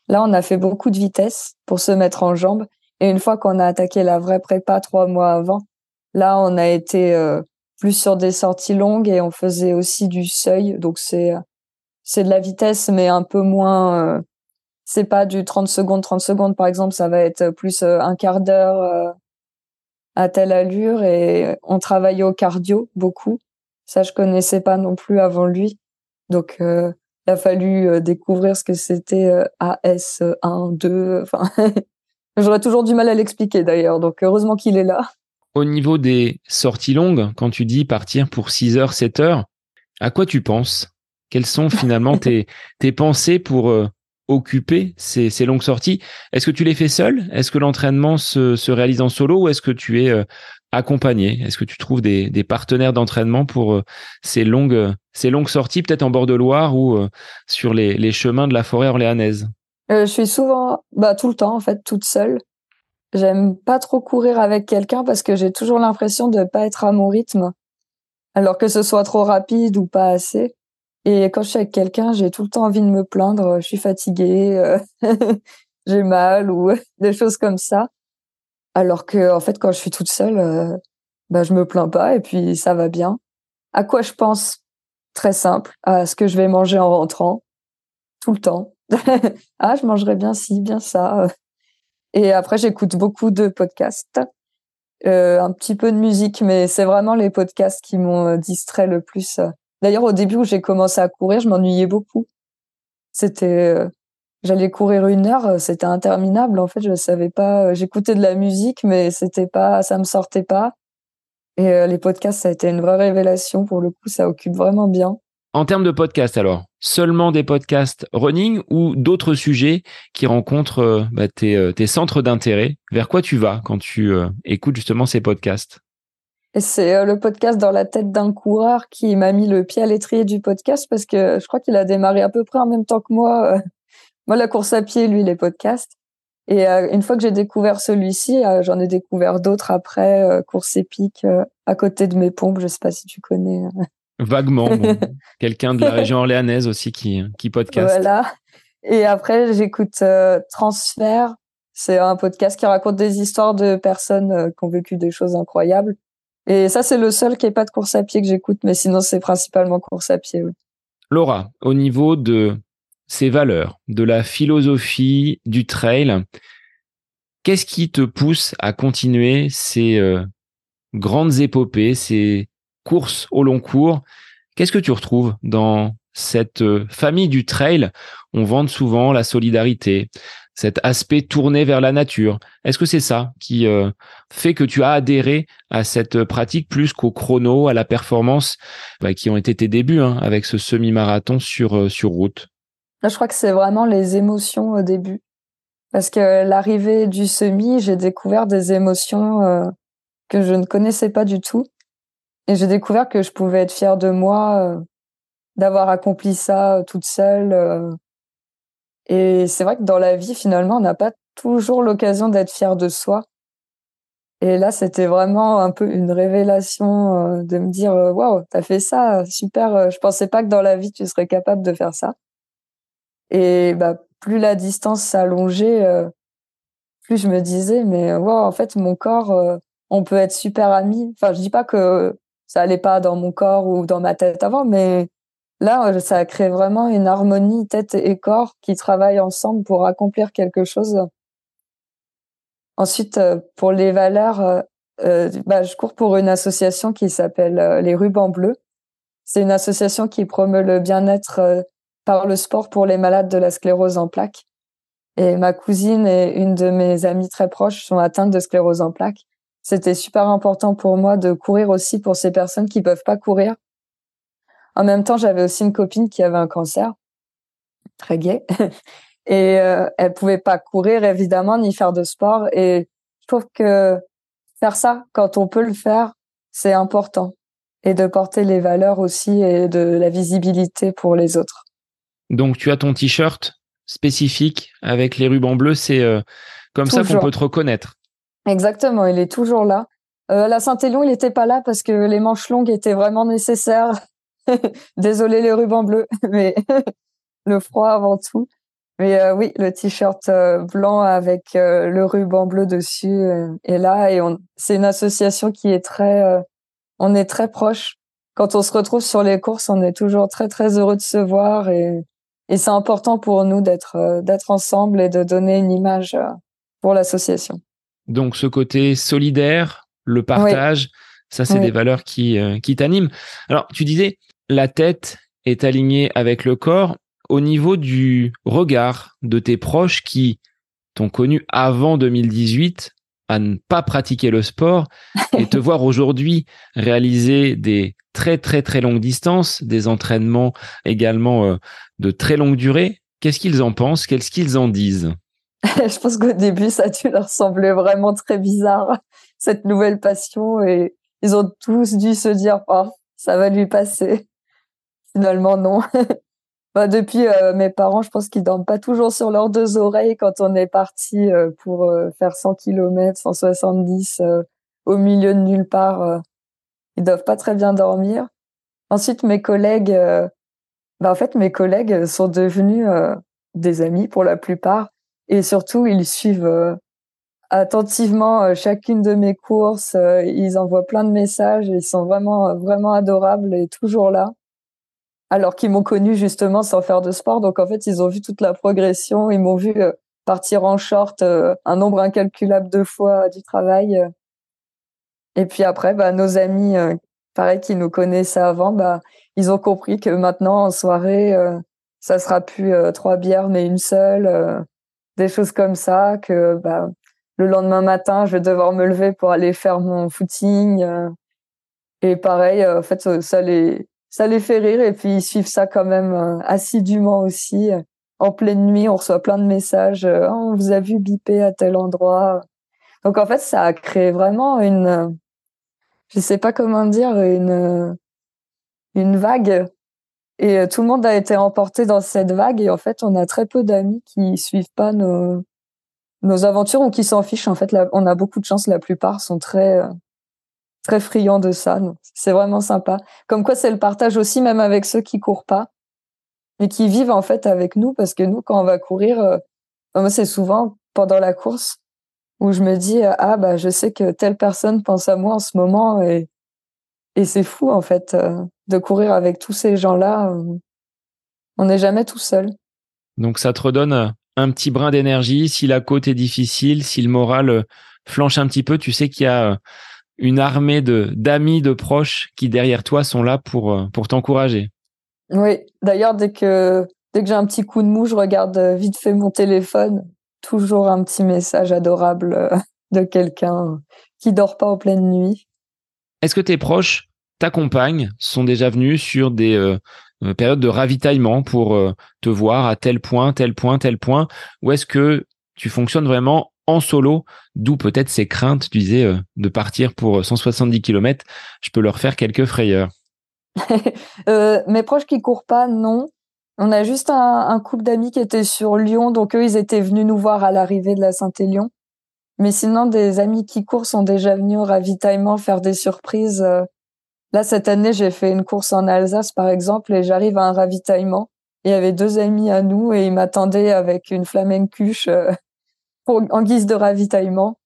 là, on a fait beaucoup de vitesse pour se mettre en jambes. Et une fois qu'on a attaqué la vraie prépa trois mois avant, là, on a été plus sur des sorties longues et on faisait aussi du seuil. Donc c'est c'est de la vitesse, mais un peu moins. C'est pas du 30 secondes, 30 secondes par exemple. Ça va être plus un quart d'heure, à telle allure et on travaillait au cardio beaucoup. Ça, je connaissais pas non plus avant lui. Donc, euh, il a fallu euh, découvrir ce que c'était euh, AS1, 2. Enfin, j'aurais toujours du mal à l'expliquer d'ailleurs. Donc, heureusement qu'il est là. Au niveau des sorties longues, quand tu dis partir pour 6 heures, 7 heures, à quoi tu penses? Quelles sont finalement tes, tes pensées pour occuper ces, longues sorties. Est-ce que tu les fais seul? Est-ce que l'entraînement se, se, réalise en solo ou est-ce que tu es euh, accompagné? Est-ce que tu trouves des, des partenaires d'entraînement pour euh, ces longues ces longues sorties, peut-être en bord de Loire ou euh, sur les, les, chemins de la forêt orléanaise? Je suis souvent, bah, tout le temps en fait, toute seule. J'aime pas trop courir avec quelqu'un parce que j'ai toujours l'impression de pas être à mon rythme, alors que ce soit trop rapide ou pas assez. Et quand je suis avec quelqu'un, j'ai tout le temps envie de me plaindre. Je suis fatiguée, euh, j'ai mal ou des choses comme ça. Alors que, en fait, quand je suis toute seule, euh, bah, je me plains pas et puis ça va bien. À quoi je pense Très simple, à ce que je vais manger en rentrant, tout le temps. ah, je mangerai bien ci, bien ça. Et après, j'écoute beaucoup de podcasts, euh, un petit peu de musique, mais c'est vraiment les podcasts qui m'ont distrait le plus D'ailleurs, au début où j'ai commencé à courir, je m'ennuyais beaucoup. C'était, euh, j'allais courir une heure, c'était interminable. En fait, je savais pas. J'écoutais de la musique, mais c'était pas, ça me sortait pas. Et les podcasts, ça a été une vraie révélation. Pour le coup, ça occupe vraiment bien. En termes de podcasts, alors, seulement des podcasts running ou d'autres sujets qui rencontrent bah, tes, centres d'intérêt Vers quoi tu vas quand tu écoutes justement ces podcasts? Et c'est euh, le podcast dans la tête d'un coureur qui m'a mis le pied à l'étrier du podcast parce que je crois qu'il a démarré à peu près en même temps que moi. Euh, moi, la course à pied, lui, les podcasts. Et euh, une fois que j'ai découvert celui-ci, j'en ai découvert d'autres après, course épique, à côté de mes pompes. Je sais pas si tu connais. Vaguement. Quelqu'un de la région orléanaise aussi qui, qui podcast. Voilà. Et après, j'écoute Transfert. C'est un podcast qui raconte des histoires de personnes qui ont vécu des choses incroyables. Et ça, c'est le seul qui n'est pas de course à pied que j'écoute, mais sinon, c'est principalement course à pied. Laura, au niveau de ces valeurs, de la philosophie du trail, qu'est-ce qui te pousse à continuer ces euh, grandes épopées, ces courses au long cours? Qu'est-ce que tu retrouves dans cette euh, famille du trail? On vante souvent la solidarité, cet aspect tourné vers la nature. Est-ce que c'est ça qui euh, fait que tu as adhéré à cette pratique plus qu'au chrono, à la performance, bah, qui ont été tes débuts hein, avec ce semi-marathon sur, euh, sur route? Je crois que c'est vraiment les émotions au début. Parce que l'arrivée du semi, j'ai découvert des émotions euh, que je ne connaissais pas du tout. Et j'ai découvert que je pouvais être fière de moi, d'avoir accompli ça toute seule et c'est vrai que dans la vie, finalement, on n'a pas toujours l'occasion d'être fier de soi. Et là, c'était vraiment un peu une révélation euh, de me dire euh, waouh, t'as fait ça, super. Euh, je pensais pas que dans la vie tu serais capable de faire ça. Et bah plus la distance s'allongeait, plus je me disais mais waouh, en fait mon corps, on peut être super amis. Enfin, je dis pas que ça allait pas dans mon corps ou dans ma tête avant, mais Là, euh, ça crée vraiment une harmonie tête et corps qui travaillent ensemble pour accomplir quelque chose. Ensuite, euh, pour les valeurs, euh, bah, je cours pour une association qui s'appelle les Rubans Bleus. C'est une association qui promeut le bien-être par le sport pour les malades de la sclérose en plaques. Et ma cousine et une de mes amies très proches sont atteintes de sclérose en plaques. C'était super important pour moi de courir aussi pour ces personnes qui peuvent pas courir en même temps, j'avais aussi une copine qui avait un cancer, très gay, et euh, elle pouvait pas courir évidemment ni faire de sport. Et je trouve que faire ça quand on peut le faire, c'est important, et de porter les valeurs aussi et de la visibilité pour les autres. Donc tu as ton t-shirt spécifique avec les rubans bleus, c'est euh, comme ça qu'on peut te reconnaître. Exactement, il est toujours là. Euh, la Saint-Élion, il n'était pas là parce que les manches longues étaient vraiment nécessaires Désolé les rubans bleus, mais le froid avant tout. Mais euh, oui, le t-shirt euh, blanc avec euh, le ruban bleu dessus est là et on, c'est une association qui est très, on est très proche. Quand on se retrouve sur les courses, on est toujours très très heureux de se voir et, et c'est important pour nous d'être d'être ensemble et de donner une image pour l'association. Donc ce côté solidaire, le partage, ça c'est des valeurs qui qui t'animent. Alors tu disais la tête est alignée avec le corps au niveau du regard de tes proches qui t'ont connu avant 2018 à ne pas pratiquer le sport et te voir aujourd'hui réaliser des très très très longues distances, des entraînements également euh, de très longue durée. Qu'est-ce qu'ils en pensent? Qu'est-ce qu'ils en disent? Je pense qu'au début, ça a dû leur sembler vraiment très bizarre, cette nouvelle passion. Et ils ont tous dû se dire, oh, ça va lui passer. Finalement, non. bah, depuis, euh, mes parents, je pense qu'ils dorment pas toujours sur leurs deux oreilles quand on est parti euh, pour euh, faire 100 km, 170 au milieu de nulle part. ils doivent pas très bien dormir. Ensuite, mes collègues, bah, en fait, mes collègues sont devenus des amis pour la plupart. Et surtout, ils suivent attentivement chacune de mes courses. ils envoient plein de messages. ils sont vraiment, vraiment adorables et toujours là alors qu'ils m'ont connu justement sans faire de sport. Donc en fait, ils ont vu toute la progression, ils m'ont vu euh, partir en short euh, un nombre incalculable de fois du travail. Euh. Et puis après, bah, nos amis, pareil, qui nous connaissaient avant, bah, ils ont compris que maintenant en soirée, ça sera plus trois bières mais une seule, des choses comme ça que bah, le lendemain matin, je vais devoir me lever pour aller faire mon footing. et pareil, en fait, ça les ça les fait rire et puis ils suivent ça quand même assidûment aussi. En pleine nuit, on reçoit plein de messages. Oh, on vous a vu biper à tel endroit. Donc en fait, ça a créé vraiment une, je sais pas comment dire, une une vague. Et euh, tout le monde a été emporté dans cette vague. Et en fait, on a très peu d'amis qui suivent pas nos nos aventures ou qui s'en fichent. En fait, là, on a beaucoup de chance. La plupart sont très euh, très friands de ça. C'est vraiment sympa. Comme quoi, c'est le partage aussi, même avec ceux qui courent pas, mais qui vivent en fait avec nous. Parce que nous, quand on va courir, euh, moi, c'est souvent pendant la course où je me dis ah bah je sais que telle personne pense à moi en ce moment et et c'est fou en fait euh, de courir avec tous ces gens-là. Euh, on n'est jamais tout seul. Donc ça te redonne un petit brin d'énergie. Si la côte est difficile, si le moral euh, flanche un petit peu, tu sais qu'il y a une armée de d'amis, de proches qui derrière toi sont là pour pour t'encourager. Oui. D'ailleurs, dès que dès que j'ai un petit coup de mou, je regarde vite fait mon téléphone toujours un petit message adorable euh, de quelqu'un qui dort pas en pleine nuit. Est-ce que tes proches t'accompagnent, sont déjà venus sur des euh, euh, périodes de ravitaillement pour te voir à tel point, tel point, tel point, ou est-ce que tu fonctionnes vraiment en solo, d'où peut-être ces craintes, tu disais, de partir pour 170 km, je peux leur faire quelques frayeurs. mes proches qui courent pas, non. On a juste un, couple d'amis qui étaient sur Lyon, donc eux, ils étaient venus nous voir à l'arrivée de la Saint-Élion. Mais sinon, des amis qui courent sont déjà venus au ravitaillement faire des surprises. Euh. Là, cette année, j'ai fait une course en Alsace, par exemple, et j'arrive à un ravitaillement. Il y avait deux amis à nous et ils m'attendaient avec une flamencuche euh, en guise de ravitaillement.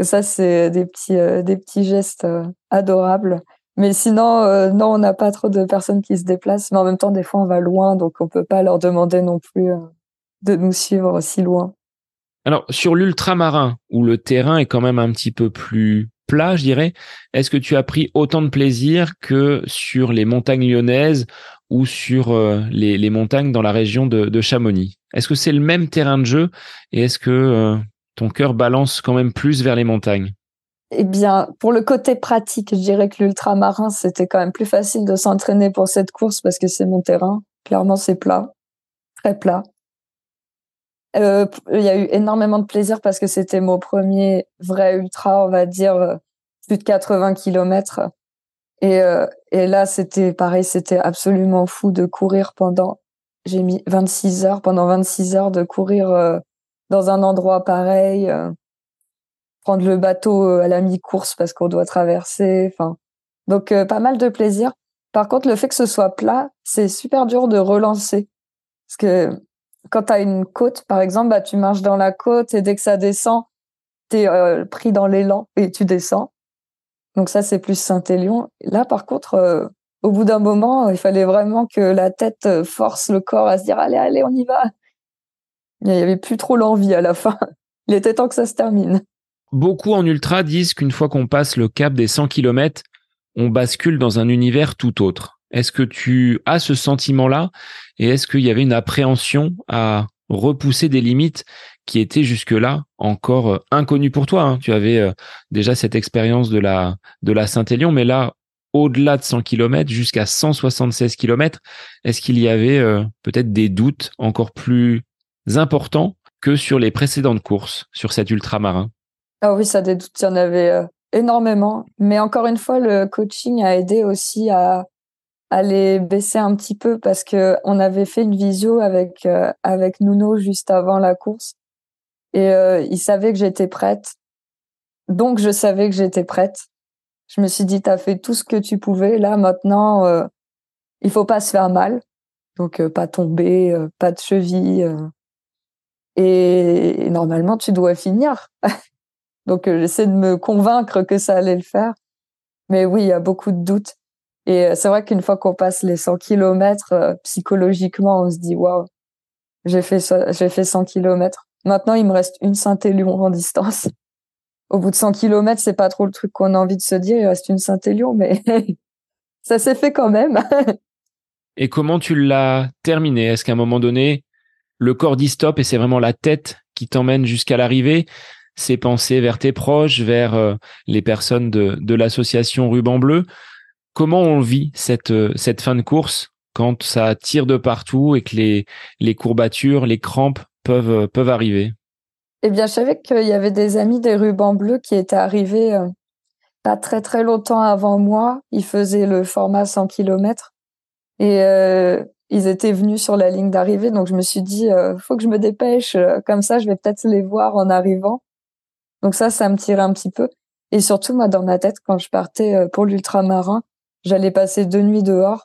Ça, c'est des petits, euh, des petits gestes adorables. Mais sinon, euh, non, on n'a pas trop de personnes qui se déplacent. Mais en même temps, des fois, on va loin, donc on peut pas leur demander non plus euh, de nous suivre si loin. Alors, sur l'ultramarin, où le terrain est quand même un petit peu plus plat, je dirais, est-ce que tu as pris autant de plaisir que sur les montagnes lyonnaises ou sur euh, les, montagnes dans la région de, Chamonix? Est-ce que c'est le même terrain de jeu et est-ce que ton cœur balance quand même plus vers les montagnes? Eh bien, pour le côté pratique, je dirais que l'ultramarin, c'était quand même plus facile de s'entraîner pour cette course parce que c'est mon terrain. Clairement, c'est plat, très plat. Euh, il y a eu énormément de plaisir parce que c'était mon premier vrai ultra, on va dire, euh, plus de 80 kilomètres. Et, euh, et là, c'était pareil, c'était absolument fou de courir pendant, j'ai mis 26 heures, pendant 26 heures de courir dans un endroit pareil prendre le bateau euh, à la mi-course parce qu'on doit traverser. Enfin, donc euh, pas mal de plaisir. Par contre, le fait que ce soit plat, c'est super dur de relancer parce que quand tu as une côte, par exemple, bah, tu marches dans la côte et dès que ça descend, tu es euh, pris dans l'élan et tu descends. Donc ça, c'est plus Saint-Élion. Là, par contre, au bout d'un moment, il fallait vraiment que la tête force le corps à se dire allez, allez, on y va. Il n'y avait plus trop l'envie à la fin. Il était temps que ça se termine. Beaucoup en ultra disent qu'une fois qu'on passe le cap des 100 km, on bascule dans un univers tout autre. Est-ce que tu as ce sentiment-là? Et est-ce qu'il y avait une appréhension à repousser des limites qui étaient jusque-là encore euh, inconnues pour toi hein? Tu avais euh, déjà cette expérience de la Saint-Élion, mais là, au-delà de 100 km, jusqu'à 176 km, est-ce qu'il y avait euh, peut-être des doutes encore plus importants que sur les précédentes courses sur cet ultramarin? Ah oui, ça des doutes, il y en avait énormément. Mais encore une fois, le coaching a aidé aussi à, les baisser un petit peu parce que on avait fait une visio avec euh, avec Nuno juste avant la course et euh, il savait que j'étais prête. Donc je savais que j'étais prête. Je me suis dit t'as fait tout ce que tu pouvais. Là maintenant, euh, il faut pas se faire mal. Donc pas tomber, pas de cheville. et normalement tu dois finir. Donc euh, j'essaie de me convaincre que ça allait le faire. Mais oui, il y a beaucoup de doutes. Et euh, c'est vrai qu'une fois qu'on passe les 100 kilomètres, euh, psychologiquement, on se dit waouh, j'ai fait j'ai fait 100 kilomètres. Maintenant, il me reste une Saint-Élion en distance. Au bout de 100 kilomètres, c'est pas trop le truc qu'on a envie de se dire. Il reste une Saint-Élion, mais ça s'est fait quand même. et comment tu l'as terminé? Est-ce qu'à un moment donné, le corps dit stop et c'est vraiment la tête qui t'emmène jusqu'à l'arrivée? C'est penser vers tes proches, vers euh, les personnes de, de l'association Ruban Bleu? Comment on vit cette, euh, cette fin de course quand ça tire de partout et que les, courbatures, les crampes peuvent, euh, peuvent arriver? Eh bien, je savais qu'il y avait des amis des rubans bleus qui étaient arrivés pas très très longtemps avant moi. Ils faisaient le format 100 km et euh, ils étaient venus sur la ligne d'arrivée. Donc je me suis dit, euh, faut que je me dépêche. Euh, comme ça, je vais peut-être les voir en arrivant. Donc ça, ça me tirait un petit peu. Et surtout, moi, dans ma tête, quand je partais euh, pour l'ultramarin, j'allais passer deux nuits dehors.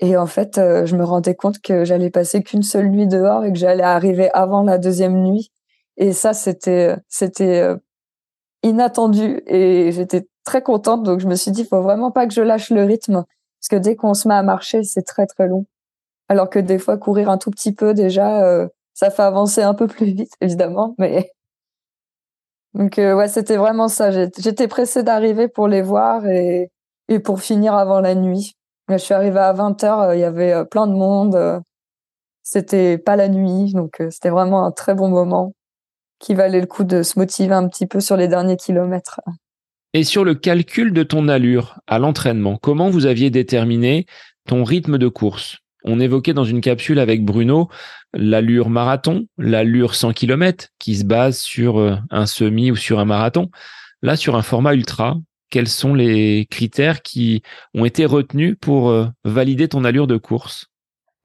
Et en fait, je me rendais compte que j'allais passer qu'une seule nuit dehors et que j'allais arriver avant la deuxième nuit. Et ça, c'était, c'était inattendu et j'étais très contente. Donc je me suis dit, faut vraiment pas que je lâche le rythme parce que dès qu'on se met à marcher, c'est très très long. Alors que des fois, courir un tout petit peu déjà, euh, ça fait avancer un peu plus vite, évidemment. Mais donc euh, ouais, c'était vraiment ça. J'étais pressée d'arriver pour les voir et, et pour finir avant la nuit. Je suis arrivée à 20 h euh, il y avait plein de monde. C'était pas la nuit, donc c'était vraiment un très bon moment qui valait le coup de se motiver un petit peu sur les derniers kilomètres. Et sur le calcul de ton allure à l'entraînement, comment vous aviez déterminé ton rythme de course? On évoquait dans une capsule avec Bruno l'allure marathon, l'allure 100 km qui se base sur euh, un semi ou sur un marathon. Là, sur un format ultra, quels sont les critères qui ont été retenus pour euh, valider ton allure de course?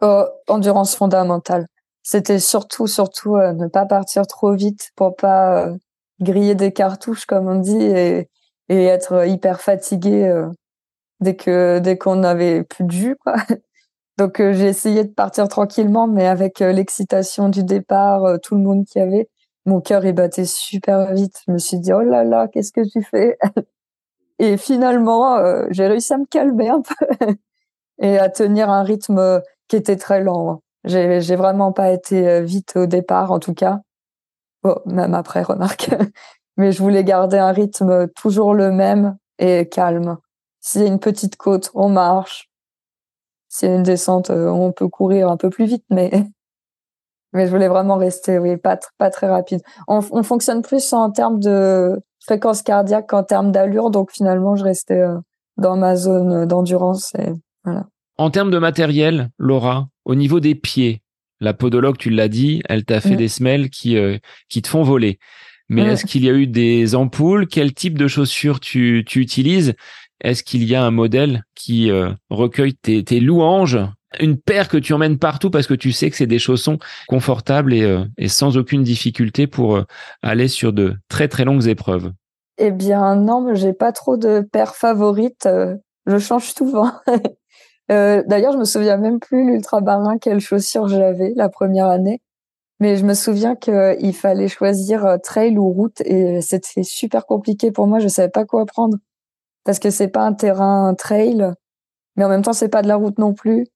Oh, Endurance fondamentale. C'était surtout, surtout euh, ne pas partir trop vite pour pas euh, griller des cartouches, comme on dit, et, être hyper fatigué dès que dès qu'on avait plus de jus. Donc j'ai essayé de partir tranquillement, mais avec l'excitation du départ, tout le monde qui avait, mon cœur il battait super vite. Je me suis dit oh là là, qu'est-ce que tu fais? Et finalement, j'ai réussi à me calmer un peu et à tenir un rythme qui était très lent. Hein. J'ai, j'ai vraiment pas été euh, vite au départ, en tout cas. Bon, même après, remarque. Mais je voulais garder un rythme toujours le même et calme. S'il y a une petite côte, on marche. S'il y a une descente, euh, on peut courir un peu plus vite, mais mais je voulais vraiment rester, oui, pas très rapide. On fonctionne plus en termes de fréquence cardiaque qu'en termes d'allure, donc finalement, je restais euh, dans ma zone d'endurance et voilà. En termes de matériel, Laura, au niveau des pieds, la podologue, tu l'as dit, elle t'a fait mm. des semelles qui, euh, qui te font voler. Mais mm. est-ce qu'il y a eu des ampoules? Quel type de chaussures tu, tu utilises? Est-ce qu'il y a un modèle qui euh, recueille tes, tes, louanges? Une paire que tu emmènes partout parce que tu sais que c'est des chaussons confortables et, euh, et sans aucune difficulté pour aller sur de très très longues épreuves Eh bien non, j'ai pas trop de paires favorites. je change souvent. Euh, d'ailleurs, je me souviens même plus l'ultrabarin quelles chaussures j'avais la première année, mais je me souviens qu'il fallait choisir euh, trail ou route et c'était super compliqué pour moi. Je savais pas quoi prendre parce que c'est pas un terrain trail, mais en même temps c'est pas de la route non plus.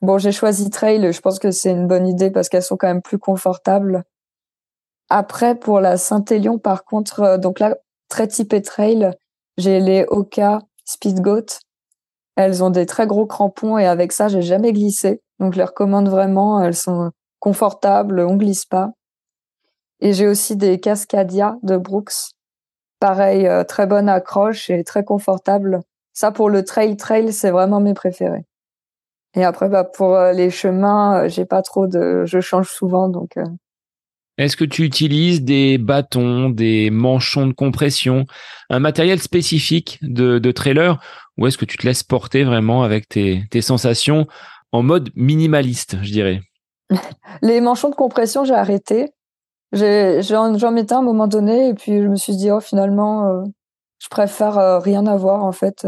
Bon, j'ai choisi trail. Je pense que c'est une bonne idée parce qu'elles sont quand même plus confortables. Après, pour la Saint-Élion, par contre, euh, donc là, très typé trail, j'ai les Oka Speed Goat elles ont des très gros crampons et avec ça, j'ai jamais glissé. Donc, je les recommande vraiment. Elles sont confortables, on glisse pas. Et j'ai aussi des Cascadia de Brooks. Pareil, euh, très bonne accroche et très confortable. Ça, pour le trail trail, c'est vraiment mes préférés. Et après, bah, pour euh, les chemins, euh, j'ai pas trop de, je change souvent, donc. Est-ce que tu utilises des bâtons, des manchons de compression, un matériel spécifique de, de trailer ou est-ce que tu te laisses porter vraiment avec tes, tes sensations en mode minimaliste, je dirais? Les manchons de compression, j'ai arrêté. J'en mettais un à un moment donné et puis je me suis dit, oh, finalement, euh, je préfère euh, rien avoir en fait.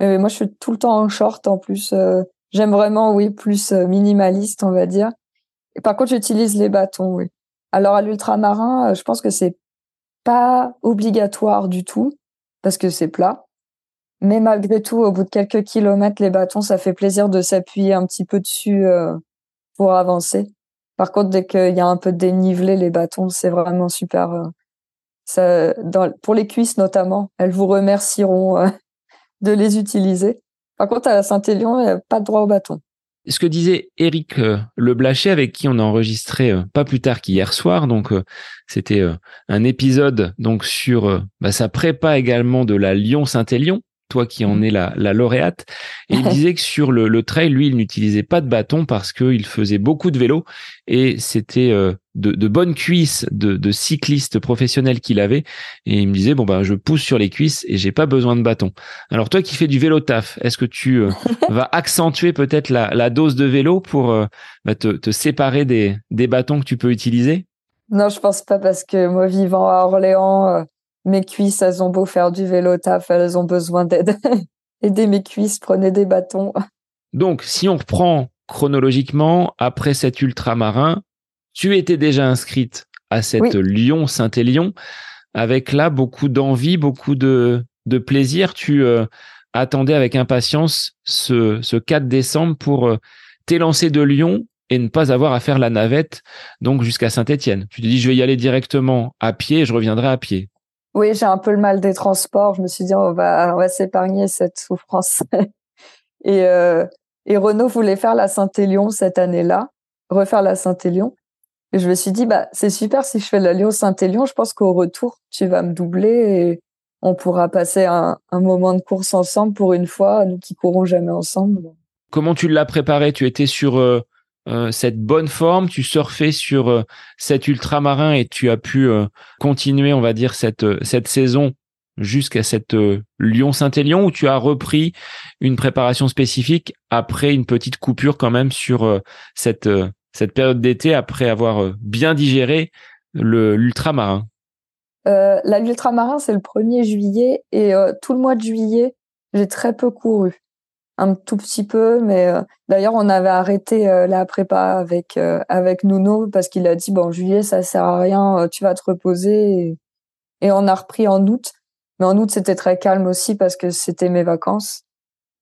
Et moi, je suis tout le temps en short en plus. Euh, j'aime vraiment, oui, plus minimaliste, on va dire. Par contre, j'utilise les bâtons, oui. Alors à l'ultramarin, je pense que c'est pas obligatoire du tout parce que c'est plat. Mais malgré tout, au bout de quelques kilomètres, les bâtons, ça fait plaisir de s'appuyer un petit peu dessus euh, pour avancer. Par contre, dès qu'il y a un peu de dénivelé, les bâtons, c'est vraiment super. Euh, pour les cuisses notamment, elles vous remercieront euh, de les utiliser. Par contre, à Saint-Élion, il n'y a pas de droit au bâton. Ce que disait Eric euh, Leblaché, avec qui on a enregistré euh, pas plus tard qu'hier soir, donc euh, c'était un épisode donc sur bah, sa prépa également de la Lyon-Saint-Élion, toi qui en mmh. es la, la lauréate. Et il disait que sur le, le trail, lui, il n'utilisait pas de bâton parce qu'il faisait beaucoup de vélo et c'était euh, de, de, bonnes cuisses de, de cycliste professionnel qu'il avait. Et il me disait, bon, bah, je pousse sur les cuisses et j'ai pas besoin de bâton. Alors, toi qui fais du vélo taf, est-ce que tu euh, vas accentuer peut-être la, la, dose de vélo pour euh, bah, te, te séparer des, des bâtons que tu peux utiliser? Non, je pense pas parce que moi, vivant à Orléans, mes cuisses, elles ont beau faire du vélo taf, elles ont besoin d'aide. Aidez mes cuisses, prenez des bâtons. Donc, si on reprend chronologiquement, après cet ultramarin, tu étais déjà inscrite à cette Lyon-Saint-Élion, avec là beaucoup d'envie, beaucoup de, de plaisir. Tu euh, attendais avec impatience ce, ce 4 décembre pour euh, t'élancer de Lyon et ne pas avoir à faire la navette donc jusqu'à Saint-Étienne. Tu te dis, je vais y aller directement à pied et je reviendrai à pied. Oui, j'ai un peu le mal des transports. Je me suis dit, on va, on va s'épargner cette souffrance. et, euh, et Renault voulait faire la Saint-Élion cette année-là, refaire la Saint-Élion. Et je me suis dit, bah, c'est super si je fais la Lyon-Saint-Élion. Je pense qu'au retour, tu vas me doubler et on pourra passer un, moment de course ensemble pour une fois, nous qui courons jamais ensemble. Comment tu l'as préparé? Tu étais sur euh, euh, cette bonne forme, tu surfais sur euh, cet ultramarin et tu as pu euh, continuer, on va dire, cette, saison jusqu'à cette Lyon-Saint-Élion où tu as repris une préparation spécifique après une petite coupure quand même sur cette, période d'été après avoir bien digéré l'ultramarin euh, L'ultramarin, c'est le 1er juillet et tout le mois de juillet, j'ai très peu couru un tout petit peu, mais euh, d'ailleurs on avait arrêté euh, la prépa avec euh, avec Nuno parce qu'il a dit bon juillet ça sert à rien, tu vas te reposer et, on a repris en août. Mais en août c'était très calme aussi parce que c'était mes vacances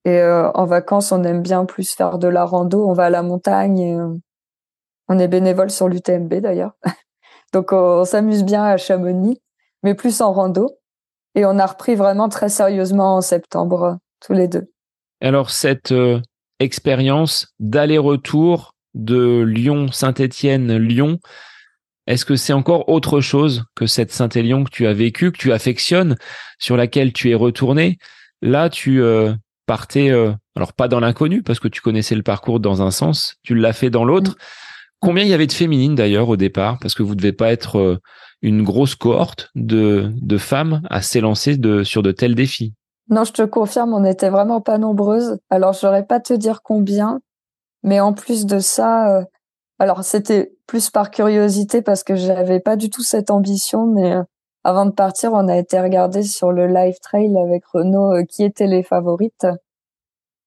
et en vacances on aime bien plus faire de la rando, on va à la montagne, on est bénévole sur l'UTMB d'ailleurs, donc on s'amuse bien à Chamonix, mais plus en rando et on a repris vraiment très sérieusement en septembre tous les deux. Alors cette euh, expérience d'aller-retour de Lyon, Saint-Étienne, Lyon, est-ce que c'est encore autre chose que cette Saint-Élion que tu as vécu, que tu affectionnes, sur laquelle tu es retourné? Là, tu euh, partais, euh, alors pas dans l'inconnu, parce que tu connaissais le parcours dans un sens, tu l'as fait dans l'autre. Mm. Combien il y avait de féminines d'ailleurs au départ? Parce que vous ne devez pas être une grosse cohorte de, de femmes à s'élancer de, sur de tels défis. Non, je te confirme, on n'était vraiment pas nombreuses. Alors, je n'aurais pas te dire combien, mais en plus de ça, euh, alors c'était plus par curiosité parce que j'avais pas du tout cette ambition, mais euh, avant de partir, on a été regarder sur le live trail avec Renault euh, qui étaient les favorites.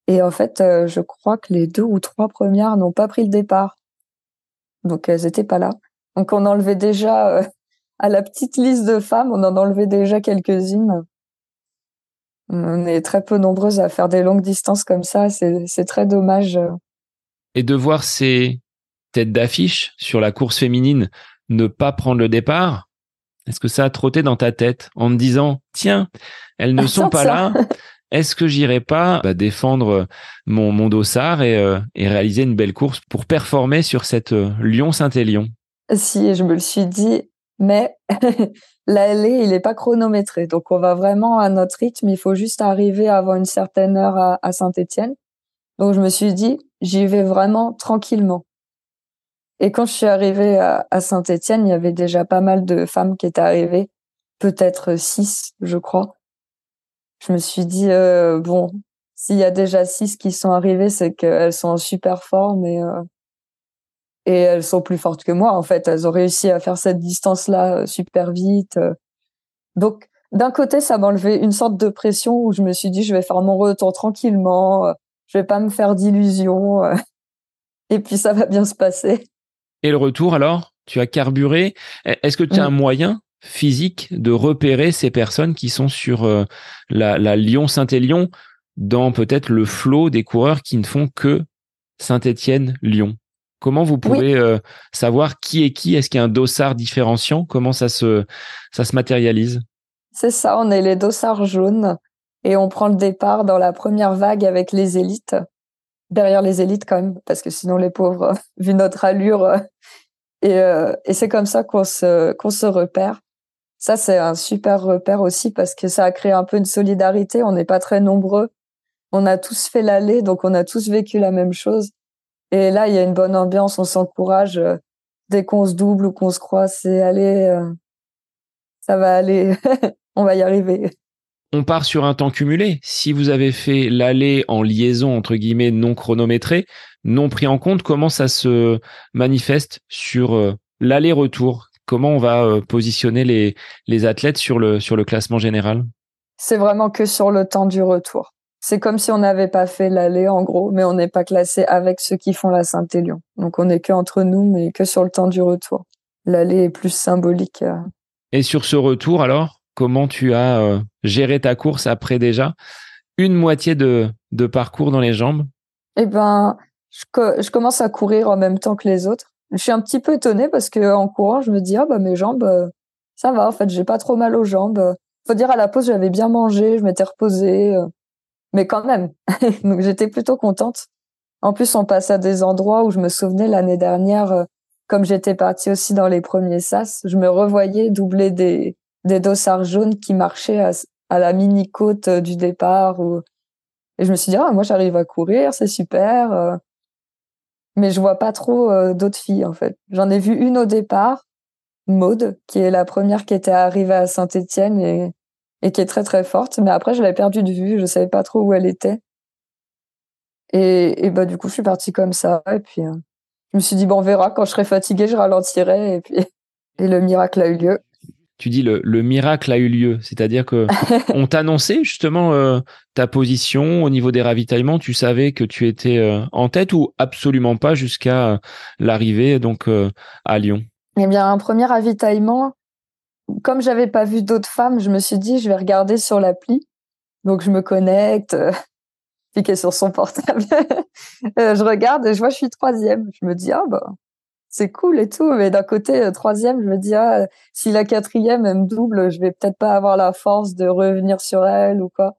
Et en fait, je crois que les deux ou trois premières n'ont pas pris le départ. Donc, elles étaient pas là. Donc, on enlevait déjà à la petite liste de femmes, on en enlevait déjà quelques-unes. On est très peu nombreuses à faire des longues distances comme ça. C'est très dommage. Et de voir ces têtes d'affiche sur la course féminine ne pas prendre le départ, est-ce que ça a trotté dans ta tête en te disant, tiens, elles ne sont pas là Est-ce que j'irai pas bah, défendre mon, mon dossard et, euh, et, réaliser une belle course pour performer sur cette euh, Lyon-Saint-Élion? Si, je me le suis dit, mais L'aller, il n'est pas chronométré. Donc, on va vraiment à notre rythme. Il faut juste arriver avant une certaine heure à, Saint-Étienne. Donc, je me suis dit, j'y vais vraiment tranquillement. Et quand je suis arrivée à, Saint-Étienne, il y avait déjà pas mal de femmes qui étaient arrivées, peut-être six, je crois. Je me suis dit, euh, bon, s'il y a déjà six qui sont arrivées, c'est qu'elles sont en super forme et euh, et elles sont plus fortes que moi en fait. Elles ont réussi à faire cette distance là euh, super vite euh. donc d'un côté ça m'a enlevé une sorte de pression où je me suis dit je vais faire mon retour tranquillement euh, je vais pas me faire d'illusions et puis ça va bien se passer. Et le retour alors? Tu as carburé? Est-ce que tu as un mm. moyen physique de repérer ces personnes qui sont sur la, la Lyon-Saint-Élion dans peut-être le flot des coureurs qui ne font que Saint-Étienne-Lyon? Comment vous pouvez euh, savoir qui est qui? Est-ce qu'il y a un dossard différenciant? Comment ça se, ça se matérialise? C'est ça, on est les dossards jaunes. et on prend le départ dans la première vague avec les élites, derrière les élites quand même, parce que sinon les pauvres, vu notre allure, et, et c'est comme ça qu'on se qu'on se repère. Ça c'est un super repère aussi parce que ça a créé un peu une solidarité. On n'est pas très nombreux, on a tous fait l'aller, donc on a tous vécu la même chose. Et là, il y a une bonne ambiance, on s'encourage euh, dès qu'on se double ou qu'on se croise, c'est allez, euh, ça va aller, on va y arriver. On part sur un temps cumulé. Si vous avez fait l'aller en liaison entre guillemets non chronométrée, non pris en compte, comment ça se manifeste sur euh, l'aller-retour? Comment on va positionner les, les athlètes sur le, sur le classement général? C'est vraiment que sur le temps du retour. C'est comme si on n'avait pas fait l'aller en gros, mais on n'est pas classé avec ceux qui font la Saint-Élion. Donc on n'est que entre nous, mais que sur le temps du retour. L'aller est plus symbolique. Euh. Et sur ce retour alors, comment tu as euh, géré ta course après déjà? Une moitié de, de parcours dans les jambes? Eh ben, je, je, commence à courir en même temps que les autres. Je suis un petit peu étonnée parce que en courant, je me dis ah bah mes jambes, euh, ça va. En fait, j'ai pas trop mal aux jambes. Faut dire à la pause, j'avais bien mangé, je m'étais reposée mais quand même. Donc j'étais plutôt contente. En plus, on passe à des endroits où je me souvenais l'année dernière, euh, comme j'étais partie aussi dans les premiers sas, je me revoyais doubler des, des dossards jaunes qui marchaient à, à la mini côte euh, du départ. Et je me suis dit, ah, moi j'arrive à courir, c'est super. Euh. Mais je vois pas trop d'autres filles en fait. J'en ai vu une au départ, Maude, qui est la première qui était arrivée à Saint-Étienne et et qui est très très forte. Mais après, je l'avais perdue de vue, je savais pas trop où elle était. Et, et bah du coup, je suis partie comme ça. Et puis, euh, je me suis dit bon, on verra. Quand je serai fatiguée, je ralentirai. Et puis, et le miracle a eu lieu. Tu dis le, le miracle a eu lieu, c'est-à-dire que on t'annonçait justement euh, ta position au niveau des ravitaillements. Tu savais que tu étais euh, en tête ou absolument pas jusqu'à l'arrivée donc à Lyon. Eh bien, un premier ravitaillement, comme j'avais pas vu d'autres femmes, je me suis dit, je vais regarder sur l'appli. Donc, je me connecte, euh, cliquer sur son portable. Euh, je regarde et je vois, je suis troisième. Je me dis, ah, bah, c'est cool et tout. Mais d'un côté, euh, troisième, je me dis, ah, si la quatrième, elle me double, je vais peut-être pas avoir la force de revenir sur elle ou quoi.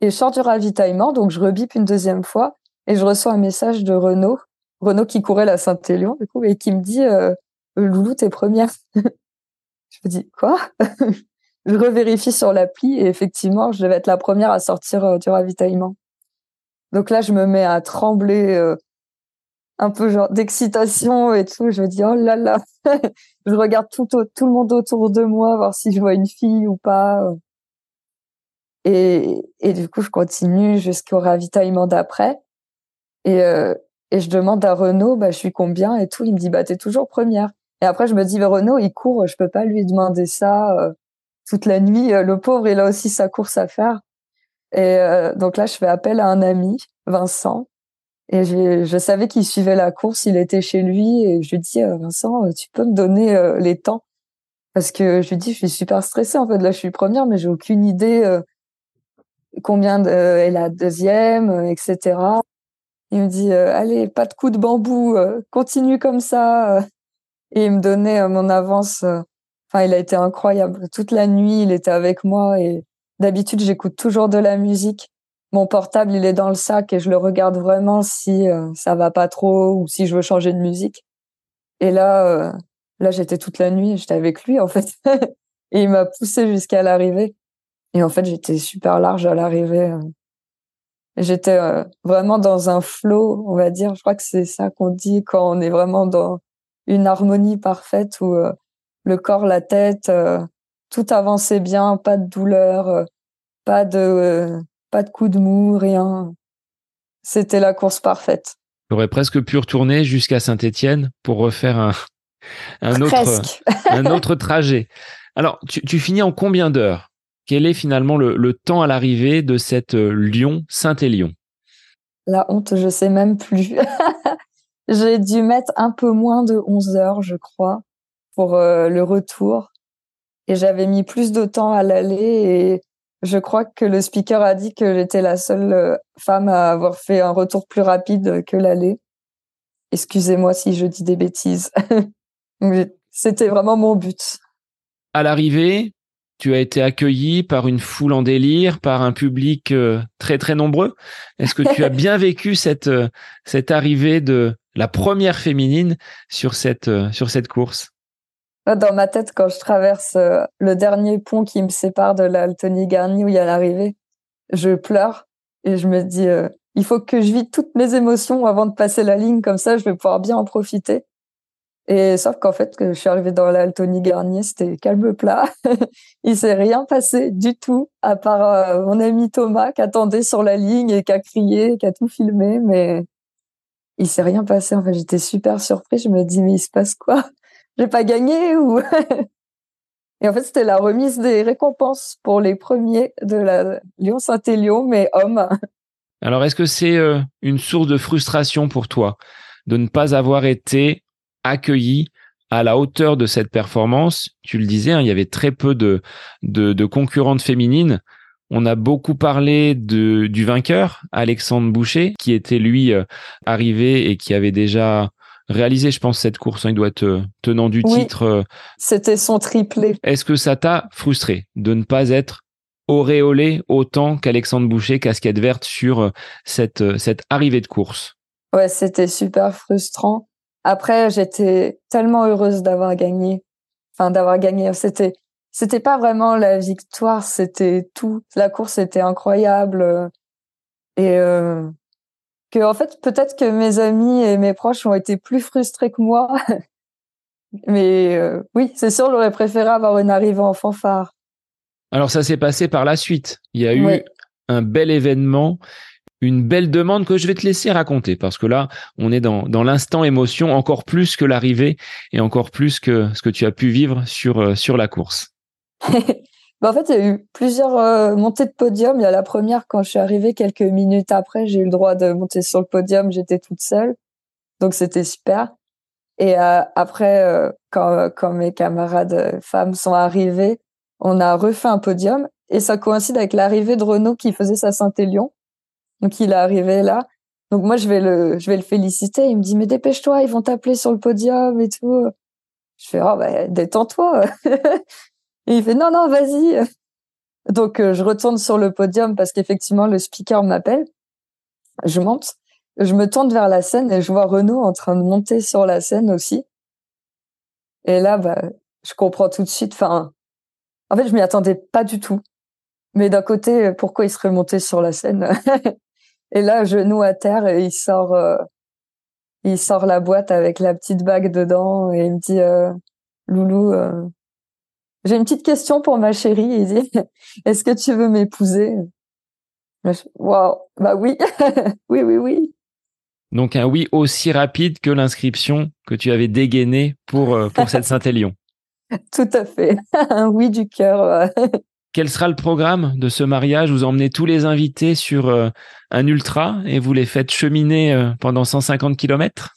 Et je sors du ravitaillement, donc je rebip une deuxième fois et je reçois un message de Renaud. Renaud qui courait la Saint-Élion, du coup, et qui me dit, euh, Loulou, t'es première. Je me dis quoi? Je revérifie sur l'appli et effectivement, je devais être la première à sortir euh, du ravitaillement. Donc là, je me mets à trembler euh, un peu genre d'excitation et tout. Je me dis oh là là. je regarde tout, tout le monde autour de moi voir si je vois une fille ou pas. Et, et du coup, je continue jusqu'au ravitaillement d'après. Et, euh, et je demande à Renaud, bah, je suis combien et tout. Il me dit, bah, t'es toujours première. Et après, je me dis, Renaud, il court, je peux pas lui demander ça euh, toute la nuit. Euh, le pauvre, il a aussi sa course à faire. Et euh, donc là, je fais appel à un ami, Vincent. Et je savais qu'il suivait la course, il était chez lui. Et je lui dis, Vincent, tu peux me donner les temps? Parce que je lui dis, je suis super stressée. En fait, là, je suis première, mais j'ai aucune idée combien est la deuxième, etc. Il me dit, allez, pas de coup de bambou, continue comme ça et il me donnait euh, mon avance. Euh, enfin, il a été incroyable. Toute la nuit, il était avec moi et d'habitude, j'écoute toujours de la musique. Mon portable, il est dans le sac et je le regarde vraiment si euh, ça va pas trop ou si je veux changer de musique. Et là, là, j'étais toute la nuit, j'étais avec lui en fait, et il m'a poussé jusqu'à l'arrivée. Et en fait, j'étais super large à l'arrivée. J'étais vraiment dans un flow, on va dire. Je crois que c'est ça qu'on dit quand on est vraiment dans une harmonie parfaite où euh, le corps, la tête, euh, tout avançait bien, pas de douleur, euh, pas de pas de coup de mou, rien. C'était la course parfaite. J'aurais presque pu retourner jusqu'à Saint-Étienne pour refaire un, un autre, un autre trajet. Alors, tu, tu finis en combien d'heures? Quel est finalement le, le temps à l'arrivée de cette Lyon-Saint-Élion La honte, je sais même plus. J'ai dû mettre un peu moins de 11 heures, je crois, pour euh, le retour. Et j'avais mis plus de temps à l'aller et je crois que le speaker a dit que j'étais la seule euh, femme à avoir fait un retour plus rapide que l'aller. Excusez-moi si je dis des bêtises. C'était vraiment mon but. À l'arrivée, tu as été accueilli par une foule en délire, par un public euh, très très nombreux. Est-ce que tu as bien vécu cette cette arrivée de la première féminine sur cette euh, sur cette course Dans ma tête, quand je traverse le dernier pont qui me sépare de la Tony Garnier où il y a l'arrivée, je pleure et je me dis il faut que je vis toutes mes émotions avant de passer la ligne comme ça, je vais pouvoir bien en profiter. Et sauf qu'en fait, que je suis arrivée dans la Tony Garnier, c'était calme plat. il s'est rien passé du tout, à part euh, mon ami Thomas qui attendait sur la ligne et qui a crié, qui a tout filmé, mais il s'est rien passé. En fait, j'étais super surprise. Je me dis, mais il se passe quoi? J'ai pas gagné ou Et en fait, c'était la remise des récompenses pour les premiers de la Lyon-Saint-Élion, mais hommes. Alors, est-ce que c'est euh, une source de frustration pour toi de ne pas avoir été accueilli à la hauteur de cette performance? Tu le disais, hein, il y avait très peu de, concurrentes féminines. On a beaucoup parlé de, du vainqueur, Alexandre Boucher, qui était lui euh, arrivé et qui avait déjà réalisé, je pense, cette course. Hein. il doit être tenant du titre. Euh. C'était son triplé. Est-ce que ça t'a frustré de ne pas être auréolé autant qu'Alexandre Boucher, casquette verte, sur euh, cette, cette arrivée de course? Ouais, c'était super frustrant. Après, j'étais tellement heureuse d'avoir gagné. Enfin, d'avoir gagné. C'était, c'était pas vraiment la victoire, c'était tout. La course était incroyable. Et euh, que, en fait, peut-être que mes amis et mes proches ont été plus frustrés que moi. Mais euh, oui, c'est sûr, j'aurais préféré avoir une arrivée en fanfare. Alors, ça s'est passé par la suite. Il y a eu un bel événement une belle demande que je vais te laisser raconter parce que là, on est dans, dans l'instant émotion encore plus que l'arrivée et encore plus que ce que tu as pu vivre sur, euh, sur la course. Bah en fait, il y a eu plusieurs euh, montées de podium. Il y a la première quand je suis arrivée quelques minutes après, j'ai eu le droit de monter sur le podium. J'étais toute seule, donc c'était super. Et euh, après, quand, quand mes camarades femmes sont arrivées, on a refait un podium et ça coïncide avec l'arrivée de Renault qui faisait sa Saint-Élion. Donc il est arrivé là. Donc moi je vais le je vais le féliciter. Il me dit mais dépêche-toi, ils vont t'appeler sur le podium et tout. Je fais oh bah détends-toi. Il fait non non vas-y. Donc euh, je retourne sur le podium parce qu'effectivement le speaker m'appelle. Je monte, je me tourne vers la scène et je vois Renaud en train de monter sur la scène aussi. Et là bah je comprends tout de suite. Enfin en fait je m'y attendais pas du tout. Mais d'un côté, pourquoi il serait monté sur la scène? Et là, genou à terre, et il sort, euh, il sort la boîte avec la petite bague dedans et il me dit, euh, Loulou, euh, j'ai une petite question pour ma chérie. Il dit, est-ce que tu veux m'épouser? Waouh, bah oui, oui, oui, oui. Donc un oui aussi rapide que l'inscription que tu avais dégainée pour pour cette Saint-Élion. Tout à fait, un oui du cœur. Quel sera le programme de ce mariage? Vous emmenez tous les invités sur euh, un ultra et vous les faites cheminer euh, pendant 150 km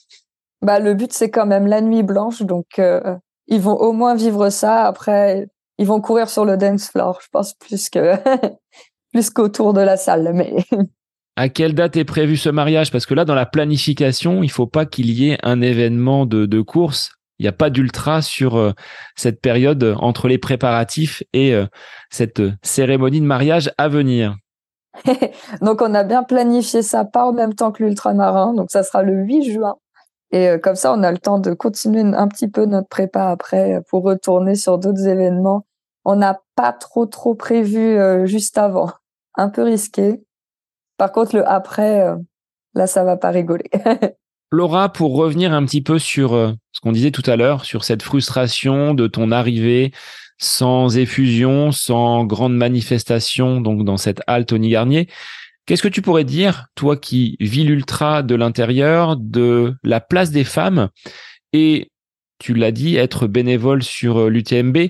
bah, Le but, c'est quand même la nuit blanche. Donc, euh, ils vont au moins vivre ça. Après, ils vont courir sur le dance floor, je pense, plus que plus qu'autour de la salle. Mais à quelle date est prévu ce mariage? Parce que là, dans la planification, il faut pas qu'il y ait un événement de, de course il n'y a pas d'ultra sur euh, cette période entre les préparatifs et euh, cette cérémonie de mariage à venir. donc on a bien planifié ça pas en même temps que l'ultramarin, donc ça sera le 8 juin. Et euh, comme ça, on a le temps de continuer un petit peu notre prépa après pour retourner sur d'autres événements. On n'a pas trop trop prévu juste avant, un peu risqué. Par contre, le après, là, ça va pas rigoler. Laura, pour revenir un petit peu sur euh, ce qu'on disait tout à l'heure, sur cette frustration de ton arrivée sans effusion, sans grande manifestation, donc dans cette halte Tony Garnier, qu'est-ce que tu pourrais dire, toi qui vis l'ultra de l'intérieur, de la place des femmes et tu l'as dit, être bénévole sur euh, l'UTMB,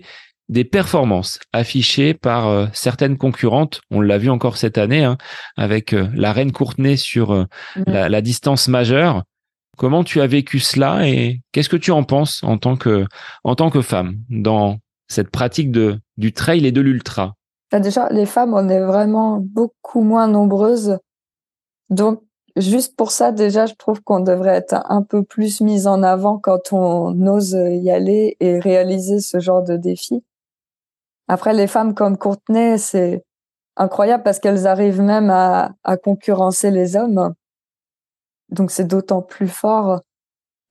des performances affichées par euh, certaines concurrentes? On l'a vu encore cette année hein, avec la reine Courtenay sur mmh. la, distance majeure. Comment tu as vécu cela et qu'est-ce que tu en penses en tant que, en tant que femme dans cette pratique de, du trail et de l'ultra? Bah, Déjà, les femmes, on est vraiment beaucoup moins nombreuses. Donc, juste pour ça, déjà, je trouve qu'on devrait être un peu plus mis en avant quand on ose y aller et réaliser ce genre de défi. Après, les femmes comme Courtenay, c'est incroyable parce qu'elles arrivent même à, concurrencer les hommes. Donc c'est d'autant plus fort.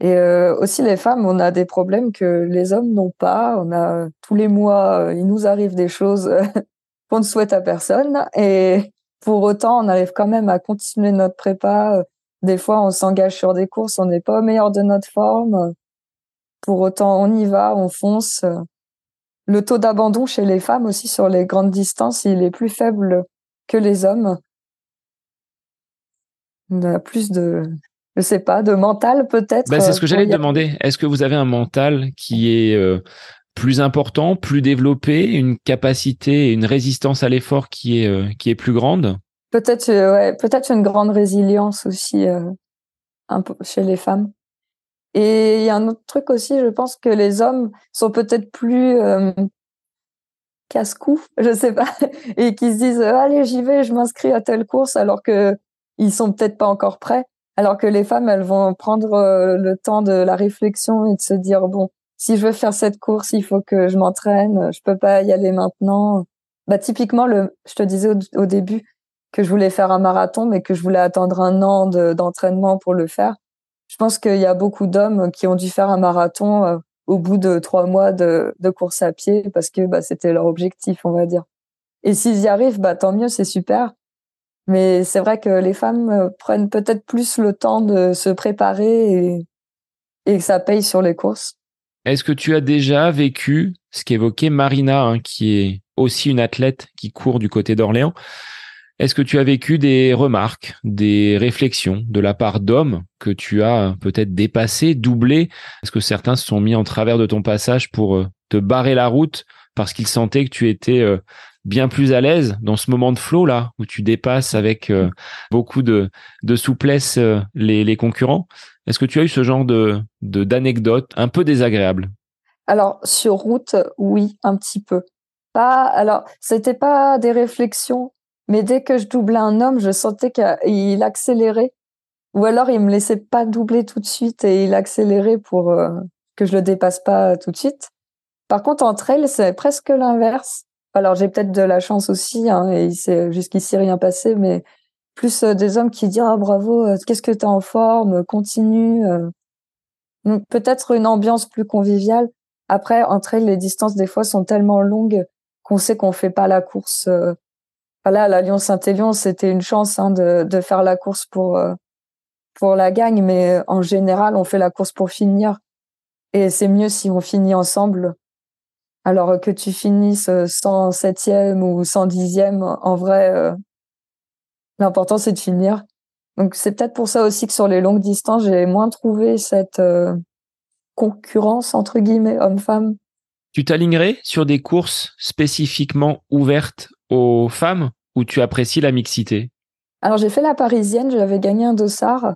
Et euh, aussi les femmes, on a des problèmes que les hommes n'ont pas. On a tous les mois, euh, il nous arrive des choses qu'on ne souhaite à personne. Et pour autant, on arrive quand même à continuer notre prépa. Des fois, on s'engage sur des courses, on n'est pas au meilleur de notre forme. Pour autant, on y va, on fonce. Le taux d'abandon chez les femmes aussi sur les grandes distances, il est plus faible que les hommes. On a plus de, je sais pas, de mental peut-être. Ben, c'est ce que j'allais te demander. Est-ce que vous avez un mental qui est euh, plus important, plus développé, une capacité et une résistance à l'effort qui est euh, qui est plus grande Peut-être, euh, ouais, peut-être une grande résilience aussi peu chez les femmes. Et il y a un autre truc aussi, je pense que les hommes sont peut-être plus euh, casse-cou, je sais pas, et qui se disent allez j'y vais, je m'inscris à telle course, alors que ils sont peut-être pas encore prêts. Alors que les femmes, elles vont prendre euh, le temps de la réflexion et de se dire bon, si je veux faire cette course, il faut que je m'entraîne, je peux pas y aller maintenant. Bah typiquement, je te disais au, début que je voulais faire un marathon, mais que je voulais attendre un an d'entraînement pour le faire je pense qu'il y a beaucoup d'hommes qui ont dû faire un marathon euh, au bout de trois mois de, de course à pied parce que bah, c'était leur objectif, on va dire. Et s'ils y arrivent, bah, tant mieux, c'est super. Mais c'est vrai que les femmes euh, prennent peut-être plus le temps de se préparer et, et que ça paye sur les courses. Est-ce que tu as déjà vécu ce qu'évoquait Marina, hein, qui est aussi une athlète qui court du côté d'Orléans? Est-ce que tu as vécu des remarques, des réflexions de la part d'hommes que tu as peut-être dépassé, doublé Est-ce que certains se sont mis en travers de ton passage pour euh, te barrer la route parce qu'ils sentaient que tu étais euh, bien plus à l'aise dans ce moment de flow là où tu dépasses avec euh, beaucoup de, souplesse les, concurrents Est-ce que tu as eu ce genre de d'anecdotes un peu désagréables? Alors sur route, oui, un petit peu. Pas alors, c'était pas des réflexions mais dès que je doublais un homme, je sentais qu'il accélérait. Ou alors il me laissait pas doubler tout de suite et il accélérait pour euh, que je le dépasse pas tout de suite. Par contre, en trail, c'est presque l'inverse. Alors j'ai peut-être de la chance aussi, hein, et il s'est jusqu'ici rien passé, mais plus euh, des hommes qui disent ah bravo, euh, qu'est-ce que t'es en forme, continue. Donc peut-être une ambiance plus conviviale. Après, en trail, les distances des fois sont tellement longues qu'on sait qu'on fait pas la course voilà, la Lyon-Saint-Élion, c'était une chance hein, de, de, faire la course pour euh, pour la gagne, mais euh, en général, on fait la course pour finir. Et c'est mieux si on finit ensemble. Alors que tu finisses 107e ou 110e, en vrai, euh, l'important c'est de finir. Donc c'est peut-être pour ça aussi que sur les longues distances, j'ai moins trouvé cette concurrence entre guillemets homme-femme. Tu t'alignerais sur des courses spécifiquement ouvertes aux femmes ou tu apprécies la mixité? Alors j'ai fait la parisienne, j'avais gagné un dossard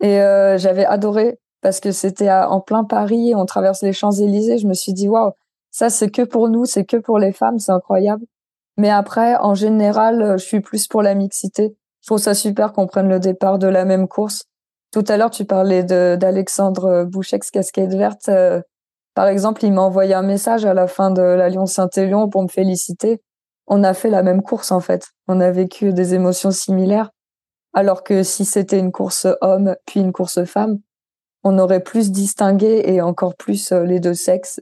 et euh, j'avais adoré parce que c'était en plein Paris, on traverse les Champs-Élysées, je me suis dit waouh, ça c'est que pour nous, c'est que pour les femmes, c'est incroyable. Mais après, en général, je suis plus pour la mixité. Je trouve ça super qu'on prenne le départ de la même course. Tout à l'heure, tu parlais d'Alexandre Bouchex, casquette verte. Euh, par exemple, il m'a envoyé un message à la fin de la Lyon-Saint-Élion pour me féliciter on a fait la même course en fait. On a vécu des émotions similaires. Alors que si c'était une course homme puis une course femme, on aurait plus distingué et encore plus euh, les deux sexes.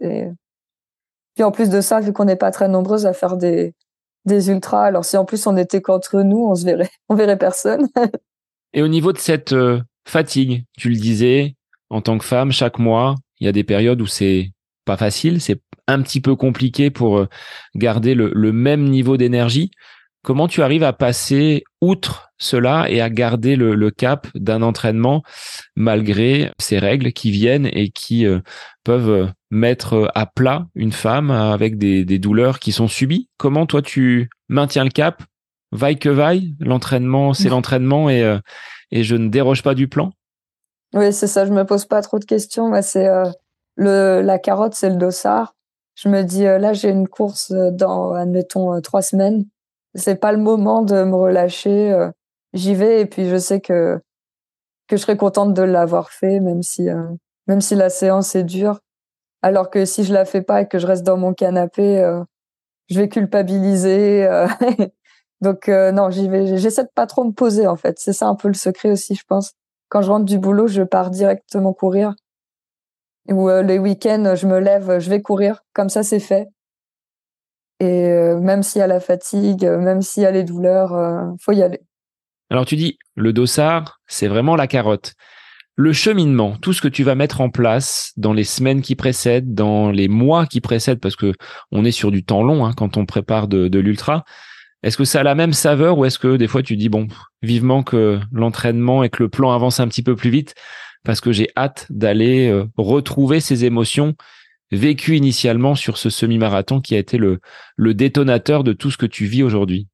Puis en plus de ça, vu qu'on n'est pas très nombreuses à faire des des ultras, alors si en plus on était qu'entre nous, on se verrait, on verrait personne. et au niveau de cette euh, fatigue, tu le disais, en tant que femme, chaque mois, il y a des périodes où c'est pas facile, c'est un petit peu compliqué pour euh, garder le, même niveau d'énergie. Comment tu arrives à passer outre cela et à garder le, cap d'un entraînement malgré ces règles qui viennent et qui euh, peuvent mettre à plat une femme avec des, douleurs qui sont subies? Comment toi tu maintiens le cap? Vaille que vaille, l'entraînement c'est l'entraînement et, et je ne déroge pas du plan? Oui, c'est ça, je me pose pas trop de questions. c'est le, la carotte, c'est le dossard. Je me dis, euh, là, j'ai une course euh, dans, admettons, euh, trois semaines. C'est pas le moment de me relâcher. J'y vais et puis je sais que que je serai contente de l'avoir fait, même si même si la séance est dure. Alors que si je la fais pas et que je reste dans mon canapé, je vais culpabiliser. Donc non, j'y vais. J'essaie de pas trop me poser en fait. C'est ça un peu le secret aussi, je pense. Quand je rentre du boulot, je pars directement courir. Ou les week-ends, je me lève, je vais courir. Comme ça, c'est fait. Et même s'il y a la fatigue, même s'il y a les douleurs, faut y aller. Alors tu dis, le dossard, c'est vraiment la carotte. Le cheminement, tout ce que tu vas mettre en place dans les semaines qui précèdent, dans les mois qui précèdent, parce que on est sur du temps long hein, quand on prépare de, l'ultra. Est-ce que ça a la même saveur ou est-ce que des fois tu dis bon, vivement que l'entraînement et que le plan avance un petit peu plus vite parce que j'ai hâte d'aller euh, retrouver ces émotions vécues initialement sur ce semi-marathon qui a été le, le détonateur de tout ce que tu vis aujourd'hui?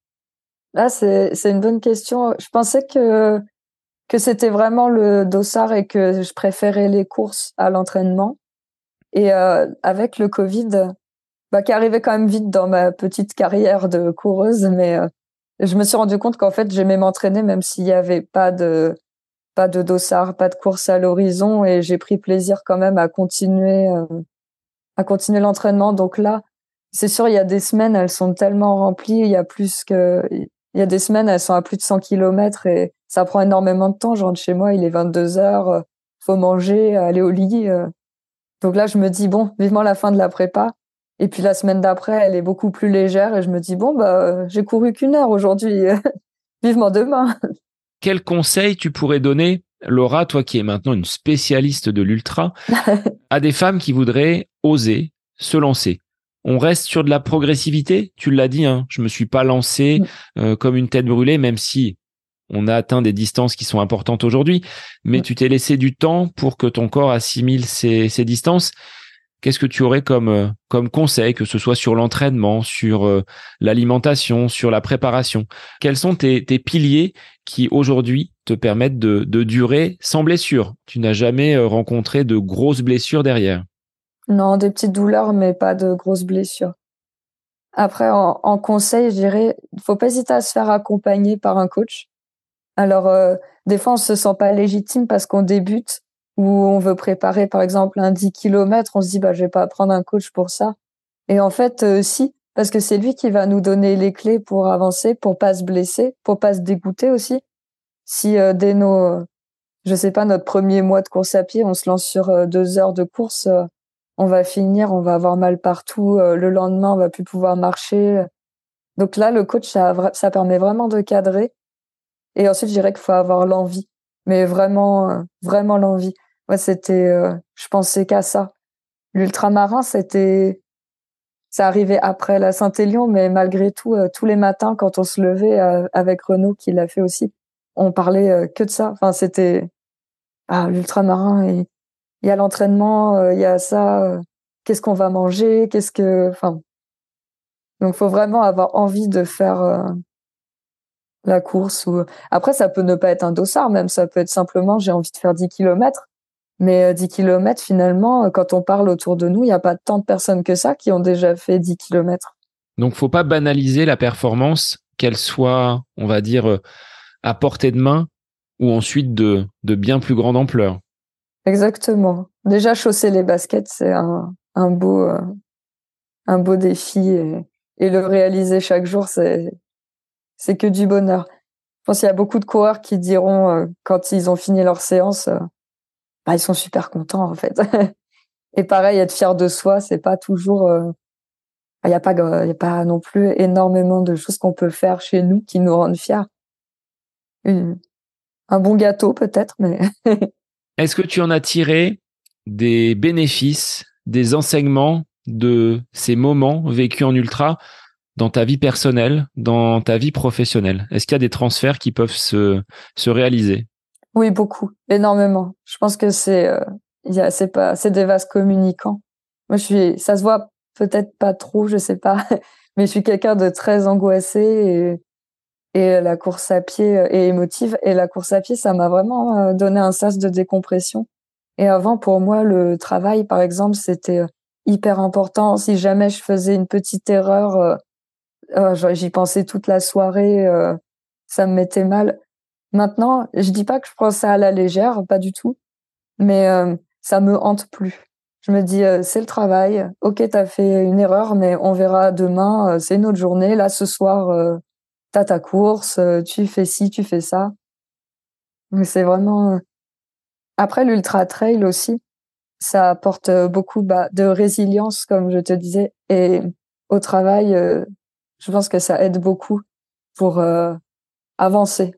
Là, c'est, c'est une bonne question. Je pensais que, que c'était vraiment le dossard et que je préférais les courses à l'entraînement. Et euh, avec le Covid, bah, qui arrivait quand même vite dans ma petite carrière de coureuse, mais euh, je me suis rendu compte qu'en fait, j'aimais m'entraîner même s'il n'y avait pas de pas de dossard, pas de course à l'horizon, et j'ai pris plaisir quand même à continuer euh, à continuer l'entraînement. Donc là, c'est sûr, il y a des semaines, elles sont tellement remplies, il y a plus que il y a des semaines, elles sont à plus de 100 kilomètres et ça prend énormément de temps. Je rentre chez moi, il est 22 heures, euh, faut manger, aller au lit. Donc là, je me dis bon, vivement la fin de la prépa. Et puis la semaine d'après, elle est beaucoup plus légère et je me dis bon bah j'ai couru qu'une heure aujourd'hui, vivement demain. Quel conseil tu pourrais donner, Laura, toi qui es maintenant une spécialiste de l'ultra, à des femmes qui voudraient oser se lancer? On reste sur de la progressivité? Tu l'as dit, hein, je me suis pas lancé mm. euh, comme une tête brûlée, même si on a atteint des distances qui sont importantes aujourd'hui. Mais tu t'es laissé du temps pour que ton corps assimile ces, ces distances qu'est-ce que tu aurais comme, euh, comme conseil, que ce soit sur l'entraînement, sur euh, l'alimentation, sur la préparation? Quels sont tes, tes piliers qui aujourd'hui te permettent de, de durer sans blessure? Tu n'as jamais euh, rencontré de grosses blessures derrière Non, des petites douleurs, mais pas de grosses blessures. Après, en, en conseil, je dirais, il faut pas hésiter à se faire accompagner par un coach. Alors, des fois, on se sent pas légitime parce qu'on débute où on veut préparer par exemple un 10 km, on se dit bah je vais pas prendre un coach pour ça. Et en fait euh, si parce que c'est lui qui va nous donner les clés pour avancer, pour pas se blesser, pour pas se dégoûter aussi. Si euh, dès nos je sais pas notre premier mois de course à pied, on se lance sur euh, deux heures de course, on va finir, on va avoir mal partout, le lendemain on va plus pouvoir marcher. Donc là le coach ça permet vraiment de cadrer. Et ensuite je dirais qu'il faut avoir l'envie, mais vraiment vraiment l'envie ouais, c'était, euh, je pensais qu'à ça. L'ultramarin, c'était, ça arrivait après la Saint-Élion, mais malgré tout, euh, tous les matins, quand on se levait euh, avec Renaud, qui l'a fait aussi, on parlait que de ça. Enfin, c'était, ah, l'ultramarin, il y a l'entraînement, il y a ça, qu'est-ce qu'on va manger, qu'est-ce que, enfin, donc faut vraiment avoir envie de faire la course ou après ça peut ne pas être un dossard même ça peut être simplement j'ai envie de faire 10 kilomètres mais 10 euh, km, finalement, euh, quand on parle autour de nous, il n'y a pas tant de personnes que ça qui ont déjà fait 10 km. Donc, faut pas banaliser la performance, qu'elle soit, on va dire, euh, à portée de main ou ensuite de, de bien plus grande ampleur. Exactement. Déjà, chausser les baskets, c'est un, un, beau, un beau défi et, et le réaliser chaque jour, c'est, c'est que du bonheur. Je pense qu'il y a beaucoup de coureurs qui diront, quand ils ont fini leur séance, bah, ils sont super contents en fait. Et pareil, être fier de soi, c'est pas toujours. Il euh, n'y a pas, il a pas non plus énormément de choses qu'on peut faire chez nous qui nous rendent fiers. un bon gâteau peut-être, mais. Est-ce que tu en as tiré des bénéfices, des enseignements de ces moments vécus en ultra dans ta vie personnelle, dans ta vie professionnelle? Est-ce qu'il y a des transferts qui peuvent se, se réaliser? Oui, beaucoup, énormément. Je pense que c'est, euh, pas, c'est des vases communicants. Moi, je suis, ça se voit peut-être pas trop, je sais pas, mais je suis quelqu'un de très angoissé et, et la course à pied euh, est émotive. Et la course à pied, ça m'a vraiment euh, donné un sas de décompression. Et avant, pour moi, le travail, par exemple, c'était hyper important. Si jamais je faisais une petite erreur, j'y pensais toute la soirée, ça me mettait mal. Maintenant, je dis pas que je prends ça à la légère, pas du tout, mais euh, ça me hante plus. Je me dis, c'est le travail. Ok, t'as fait une erreur, mais on verra demain. c'est une autre journée. Là, ce soir, t'as ta course. tu fais ci, tu fais ça. c'est vraiment. Après, l'ultra trail aussi, ça apporte beaucoup bah, de résilience, comme je te disais, et au travail, je pense que ça aide beaucoup pour avancer.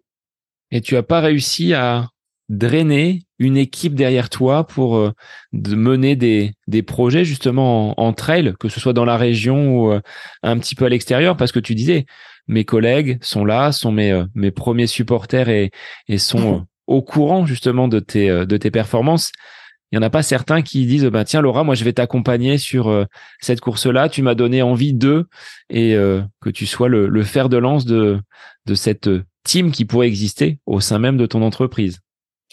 Et tu as pas réussi à drainer une équipe derrière toi pour euh, de mener des, des projets justement en, trail, que ce soit dans la région ou euh, un petit peu à l'extérieur, parce que tu disais, mes collègues sont là, sont mes, euh, mes premiers supporters et, et sont au courant justement de tes, de tes performances. Il y en a pas certains qui disent bah tiens Laura moi je vais t'accompagner sur cette course là tu m'as donné envie de et que tu sois le, fer de lance de de cette team qui pourrait exister au sein même de ton entreprise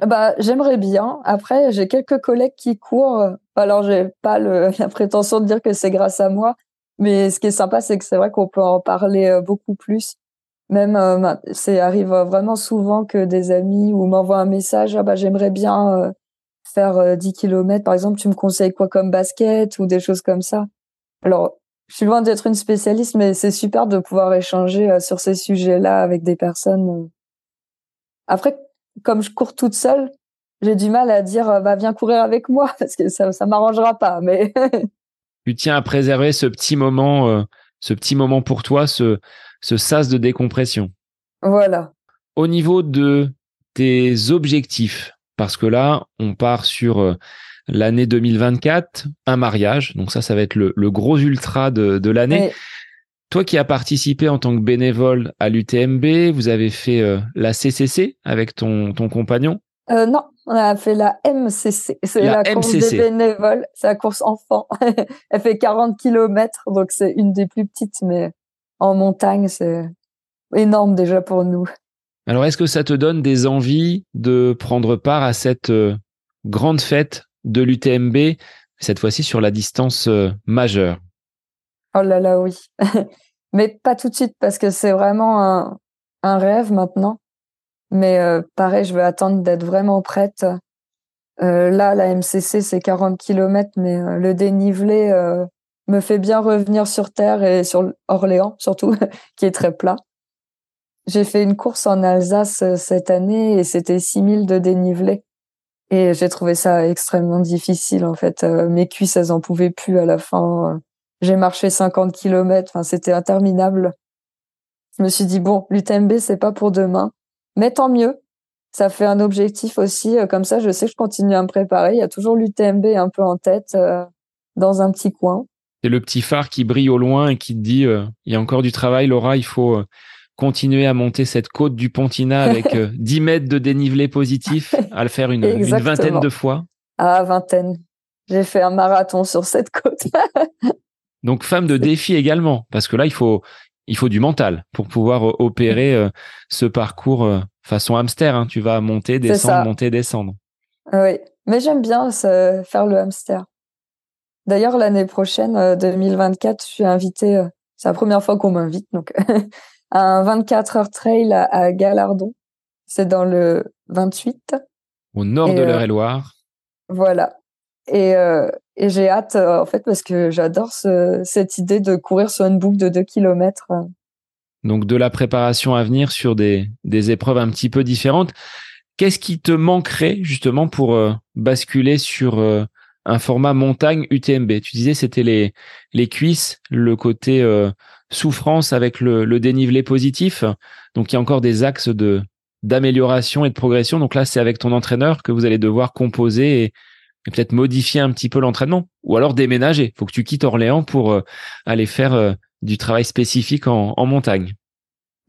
bah, j'aimerais bien. Après, j'ai quelques collègues qui courent. Alors, j'ai pas la prétention de dire que c'est grâce à moi, mais ce qui est sympa, c'est que c'est vrai qu'on peut en parler euh, beaucoup plus. Même, euh, c'est arrive vraiment souvent que des amis ou m'envoient un message. Ah bah, j'aimerais bien euh, faire 10 km. Par exemple, tu me conseilles quoi comme basket ou des choses comme ça. Alors, je suis loin d'être une spécialiste, mais c'est super de pouvoir échanger sur ces sujets-là avec des personnes. Après, comme je cours toute seule, j'ai du mal à dire va viens courir avec moi parce que ça ça m'arrangera pas mais tu tiens à préserver ce petit moment euh, ce petit moment pour toi ce ce sas de décompression. Voilà. Au niveau de tes objectifs parce que là on part sur euh, l'année 2024, un mariage, donc ça ça va être le, le gros ultra de, de l'année. Toi qui as participé en tant que bénévole à l'UTMB, vous avez fait euh, la CCC avec ton, ton compagnon? Euh, Non, on a fait la MCC. C'est la, course des bénévoles. C'est la course enfant. Elle fait 40 km, donc c'est une des plus petites, mais en montagne, c'est énorme déjà pour nous. Alors, est-ce que ça te donne des envies de prendre part à cette euh, grande fête de l'UTMB, cette fois-ci sur la distance majeure? Oh là là, oui. Mais pas tout de suite parce que c'est vraiment un, rêve maintenant. Mais euh, pareil, je vais attendre d'être vraiment prête. Euh, là, la MCC, c'est 40 km, mais euh, le dénivelé euh, me fait bien revenir sur Terre et sur Orléans, surtout, qui est très plat. J'ai fait une course en Alsace cette année et c'était 6000 de dénivelé. Et j'ai trouvé ça extrêmement difficile, en fait. mes cuisses, elles en pouvaient plus à la fin j'ai marché 50 km, enfin, c'était interminable. Je me suis dit, bon, l'UTMB, c'est pas pour demain, mais tant mieux. Ça fait un objectif aussi. Euh, comme ça, je sais que je continue à me préparer. Il y a toujours l'UTMB un peu en tête, euh, dans un petit coin. C'est le petit phare qui brille au loin et qui te dit, euh, il y a encore du travail, Laura, il faut continuer à monter cette côte du Pontina avec 10 mètres de dénivelé positif, à le faire une, une vingtaine de fois. Ah, vingtaine. J'ai fait un marathon sur cette côte. Donc femme de défi également, parce que là il faut il faut du mental pour pouvoir euh, opérer euh, ce parcours euh, façon hamster. Hein. Tu vas monter, descendre, monter, descendre. Oui, mais j'aime bien faire le hamster. D'ailleurs l'année prochaine, 2024, je suis invitée. c'est la première fois qu'on m'invite, donc un 24 heures trail à, Galardon. C'est dans le 28. Au nord de l'Eure-et-Loire. Voilà. Et, euh, et j'ai hâte, euh, en fait, parce que j'adore ce, cette idée de courir sur une boucle de 2 km. Donc, de la préparation à venir sur des, des épreuves un petit peu différentes. Qu'est-ce qui te manquerait justement pour euh, basculer sur euh, un format montagne UTMB Tu disais c'était les, les cuisses, le côté souffrance avec le, dénivelé positif. Donc, il y a encore des axes de d'amélioration et de progression. Donc là, c'est avec ton entraîneur que vous allez devoir composer et, et peut-être modifier un petit peu l'entraînement ou alors déménager. Faut que tu quittes Orléans pour euh, aller faire euh, du travail spécifique en, montagne.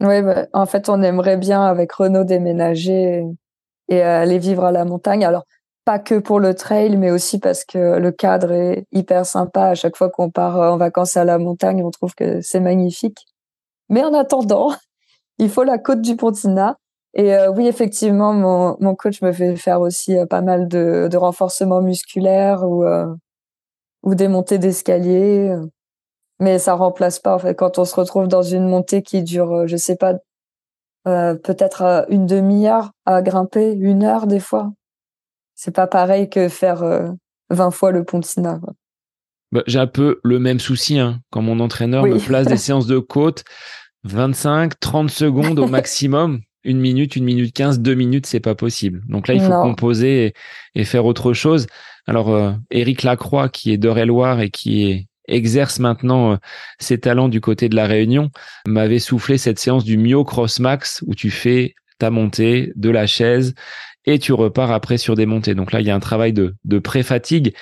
Oui, bah, en fait, on aimerait bien avec Renault déménager et, aller vivre à la montagne. Alors, pas que pour le trail, mais aussi parce que le cadre est hyper sympa. À chaque fois qu'on part euh, en vacances à la montagne, on trouve que c'est magnifique. Mais en attendant, il faut la côte du Pontina. Et euh, oui, effectivement, mon, mon, coach me fait faire aussi euh, pas mal de, de renforcement musculaire ou, ou des montées d'escalier. Mais ça remplace pas, en fait, quand on se retrouve dans une montée qui dure, je sais pas, peut-être une demi-heure à grimper, une heure des fois. C'est pas pareil que faire 20 fois le pont de Sina. Bah, j'ai un peu le même souci hein. quand mon entraîneur me place des séances de côte 25, 30 secondes au maximum. Une minute, une minute 15, deux minutes, c'est pas possible. Donc là, il faut composer et, faire autre chose. Alors, euh, Éric Lacroix, qui est d'Eure-et-Loire et qui exerce maintenant euh, ses talents du côté de la Réunion, m'avait soufflé cette séance du Mio Cross Max où tu fais ta montée de la chaise et tu repars après sur des montées. Donc là, il y a un travail de, de pré-fatigue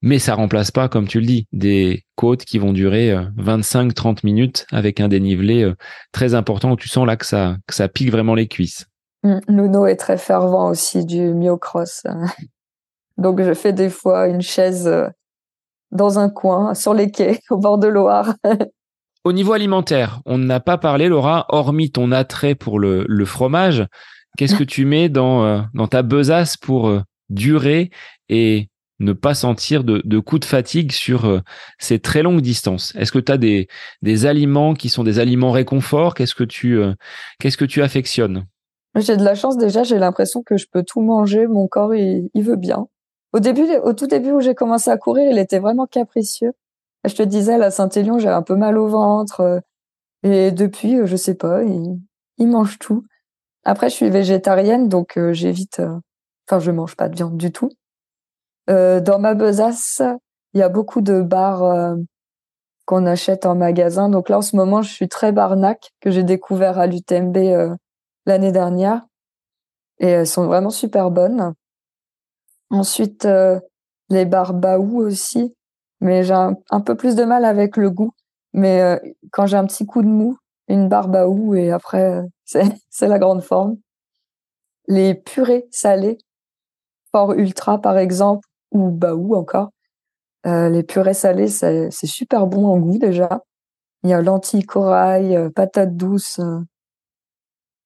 mais ça remplace pas, comme tu le dis, des côtes qui vont durer 25-30 euh, minutes avec un dénivelé euh, très important où tu sens là que ça, que ça pique vraiment les cuisses. Nuno est très fervent aussi du myocross. Donc je fais des fois une chaise euh, dans un coin, sur les quais, au bord de Loire. Au niveau alimentaire, on n'a pas parlé, Laura, hormis ton attrait pour le, le fromage, qu'est-ce que tu mets dans, dans ta besace pour durer et ne pas sentir de, de coups de fatigue sur euh, ces très longues distances? Est-ce que tu as des, des aliments qui sont des aliments réconfort? Qu'est-ce que tu euh, qu'est-ce que tu affectionnes? J'ai de la chance déjà, j'ai l'impression que je peux tout manger, mon corps il, il veut bien. Au début au tout début où j'ai commencé à courir, il était vraiment capricieux. Je te disais à la Saint-Élion, j'avais un peu mal au ventre euh, et depuis je sais pas, il mange tout. Après je suis végétarienne donc j'évite enfin je mange pas de viande du tout. Euh, dans ma besace, il y a beaucoup de bars euh, qu'on achète en magasin. Donc là, en ce moment, je suis très barnac, que j'ai découvert à l'UTMB euh, l'année dernière. Et elles sont vraiment super bonnes. Ensuite, les bars Baou aussi. Mais j'ai un, peu plus de mal avec le goût. Mais quand j'ai un petit coup de mou, une barre Baou et après, c'est la grande forme. Les purées salées, Fort Ultra par exemple, ou baou encore. Euh, les purées salées, c'est super bon en goût déjà. Il y a lentilles, corail, euh, patates douces. Euh.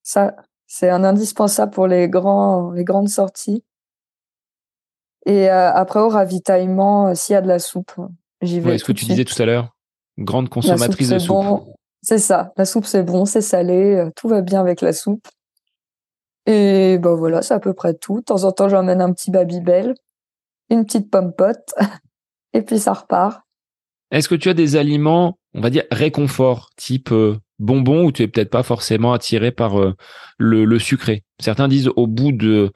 Ça, c'est un indispensable pour les grands, les grandes sorties. Et après au ravitaillement, s'il y a de la soupe, j'y vais. Ouais, ce que tu disais tout à l'heure, grande consommatrice de soupe. C'est ça, la soupe c'est bon, c'est salé, tout va bien avec la soupe. Et ben voilà, c'est à peu près tout. De temps en temps, j'emmène un petit Babybel une petite pomme pote, et puis ça repart. Est-ce que tu as des aliments, on va dire, réconfort, type euh, bonbon, ou tu es peut-être pas forcément attiré par euh, le, sucré? Certains disent au bout de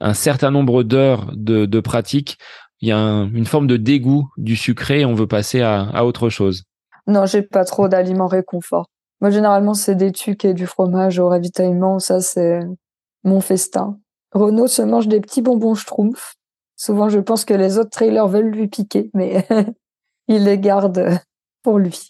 un certain nombre d'heures de, pratique, il y a une forme de dégoût du sucré et on veut passer à, autre chose. Non, j'ai pas trop d'aliments réconfort. Moi, généralement, c'est des tucs et du fromage au ravitaillement. Ça, c'est mon festin. Renaud se mange des petits bonbons schtroumpfs. Souvent, je pense que les autres trailers veulent lui piquer, mais il les garde pour lui.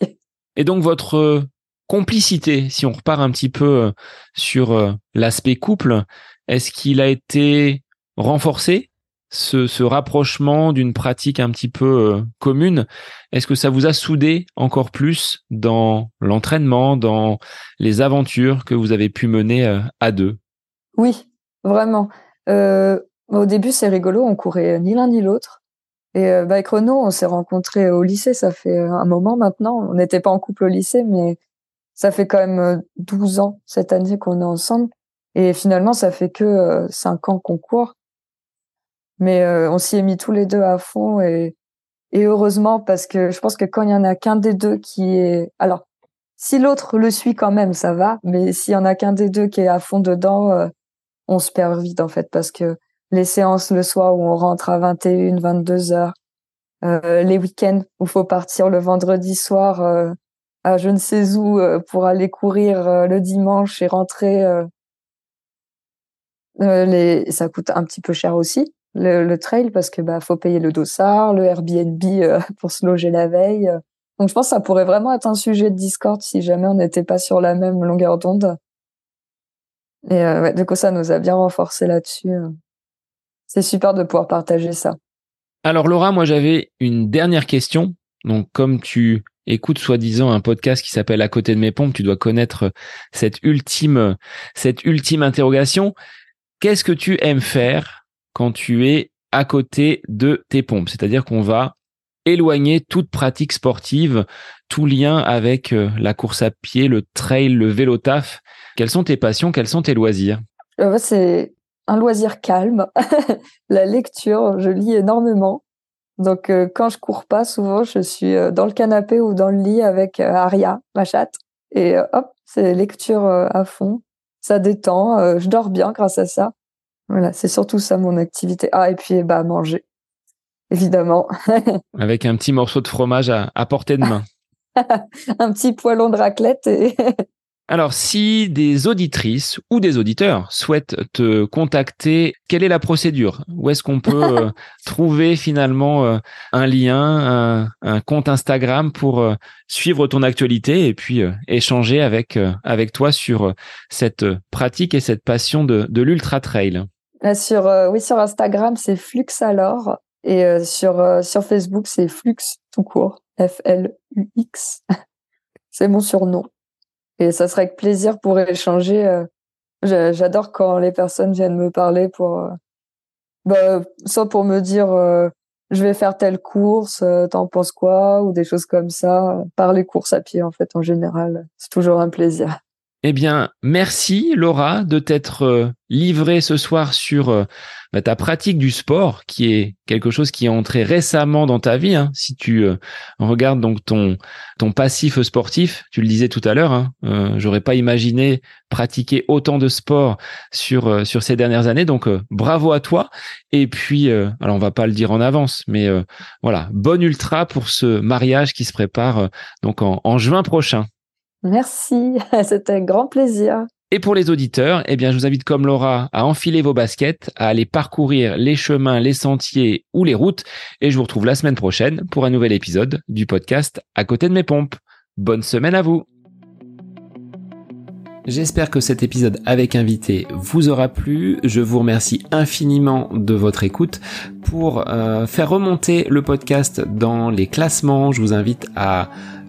Et donc, votre euh, complicité, si on repart un petit peu euh, sur euh, l'aspect couple, est-ce qu'il a été renforcé? Ce, rapprochement d'une pratique un petit peu commune, est-ce que ça vous a soudé encore plus dans l'entraînement, dans les aventures que vous avez pu mener à deux? Oui, vraiment. Au début, c'est rigolo, on courait ni l'un ni l'autre. Et euh, bah, avec Renaud, on s'est rencontrés au lycée, ça fait un moment maintenant. On n'était pas en couple au lycée, mais ça fait quand même 12 euh, ans cette année qu'on est ensemble. Et finalement, ça fait que 5 euh, ans qu'on court. Mais on s'y est mis tous les deux à fond et, heureusement parce que je pense que quand il y en a qu'un des deux qui est, alors si l'autre le suit quand même, ça va. Mais s'il y en a qu'un des deux qui est à fond dedans, on se perd vite en fait parce que les séances le soir où on rentre à 21, 22 heures, euh, les week-ends où faut partir le vendredi soir euh, à je ne sais où euh, pour aller courir le dimanche et rentrer. ça coûte un petit peu cher aussi le, trail parce que bah faut payer le dossard, le Airbnb pour se loger la veille. Donc je pense que ça pourrait vraiment être un sujet de Discord si jamais on n'était pas sur la même longueur d'onde. Et ouais, du coup ça nous a bien renforcé là-dessus c'est super de pouvoir partager ça. Alors Laura, moi j'avais une dernière question. Donc comme tu écoutes soi-disant un podcast qui s'appelle À côté de mes pompes, tu dois connaître cette ultime cette ultime interrogation. Qu'est-ce que tu aimes faire quand tu es à côté de tes pompes C'est-à-dire qu'on va éloigner toute pratique sportive, tout lien avec euh, la course à pied, le trail, le vélo taf. Quelles sont tes passions? Quels sont tes loisirs? Euh, C'est un loisir calme, la lecture, je lis énormément. Donc quand je cours pas, souvent je suis dans le canapé ou dans le lit avec Aria, ma chatte, et hop, c'est lecture à fond. Ça détend, je dors bien grâce à ça. Voilà, c'est surtout ça mon activité. Ah et puis bah manger, évidemment. avec un petit morceau de fromage à, à portée de main. un petit poêlon de raclette et Alors, si des auditrices ou des auditeurs souhaitent te contacter, quelle est la procédure? Où est-ce qu'on peut euh, trouver finalement euh, un lien, un, compte Instagram pour euh, suivre ton actualité et puis échanger avec avec toi sur cette pratique et cette passion de, de l'ultra trail Sur oui, sur Instagram c'est Flux alors et sur sur Facebook c'est Flux tout court, F L U X. c'est mon surnom. Et ça serait avec plaisir pour échanger. Euh, j'adore quand les personnes viennent me parler pour, euh, bah, soit pour me dire euh, je vais faire telle course, t'en penses quoi, ou des choses comme ça. Par les courses à pied, en fait, en général, c'est toujours un plaisir. Eh bien, merci Laura de t'être euh, livrée ce soir sur euh, bah, ta pratique du sport, qui est quelque chose qui est entré récemment dans ta vie. Hein. Si tu euh, regardes donc ton ton passif sportif, tu le disais tout à l'heure, hein, j'aurais pas imaginé pratiquer autant de sport sur sur ces dernières années. Donc bravo à toi. Et puis, alors on va pas le dire en avance, mais voilà, bonne ultra pour ce mariage qui se prépare donc en juin prochain. Merci, c'était un grand plaisir. Et pour les auditeurs, eh bien, je vous invite comme Laura à enfiler vos baskets, à aller parcourir les chemins, les sentiers ou les routes. Et je vous retrouve la semaine prochaine pour un nouvel épisode du podcast À côté de mes pompes. Bonne semaine à vous. J'espère que cet épisode avec invité vous aura plu. Je vous remercie infiniment de votre écoute. Pour euh, faire remonter le podcast dans les classements, je vous invite à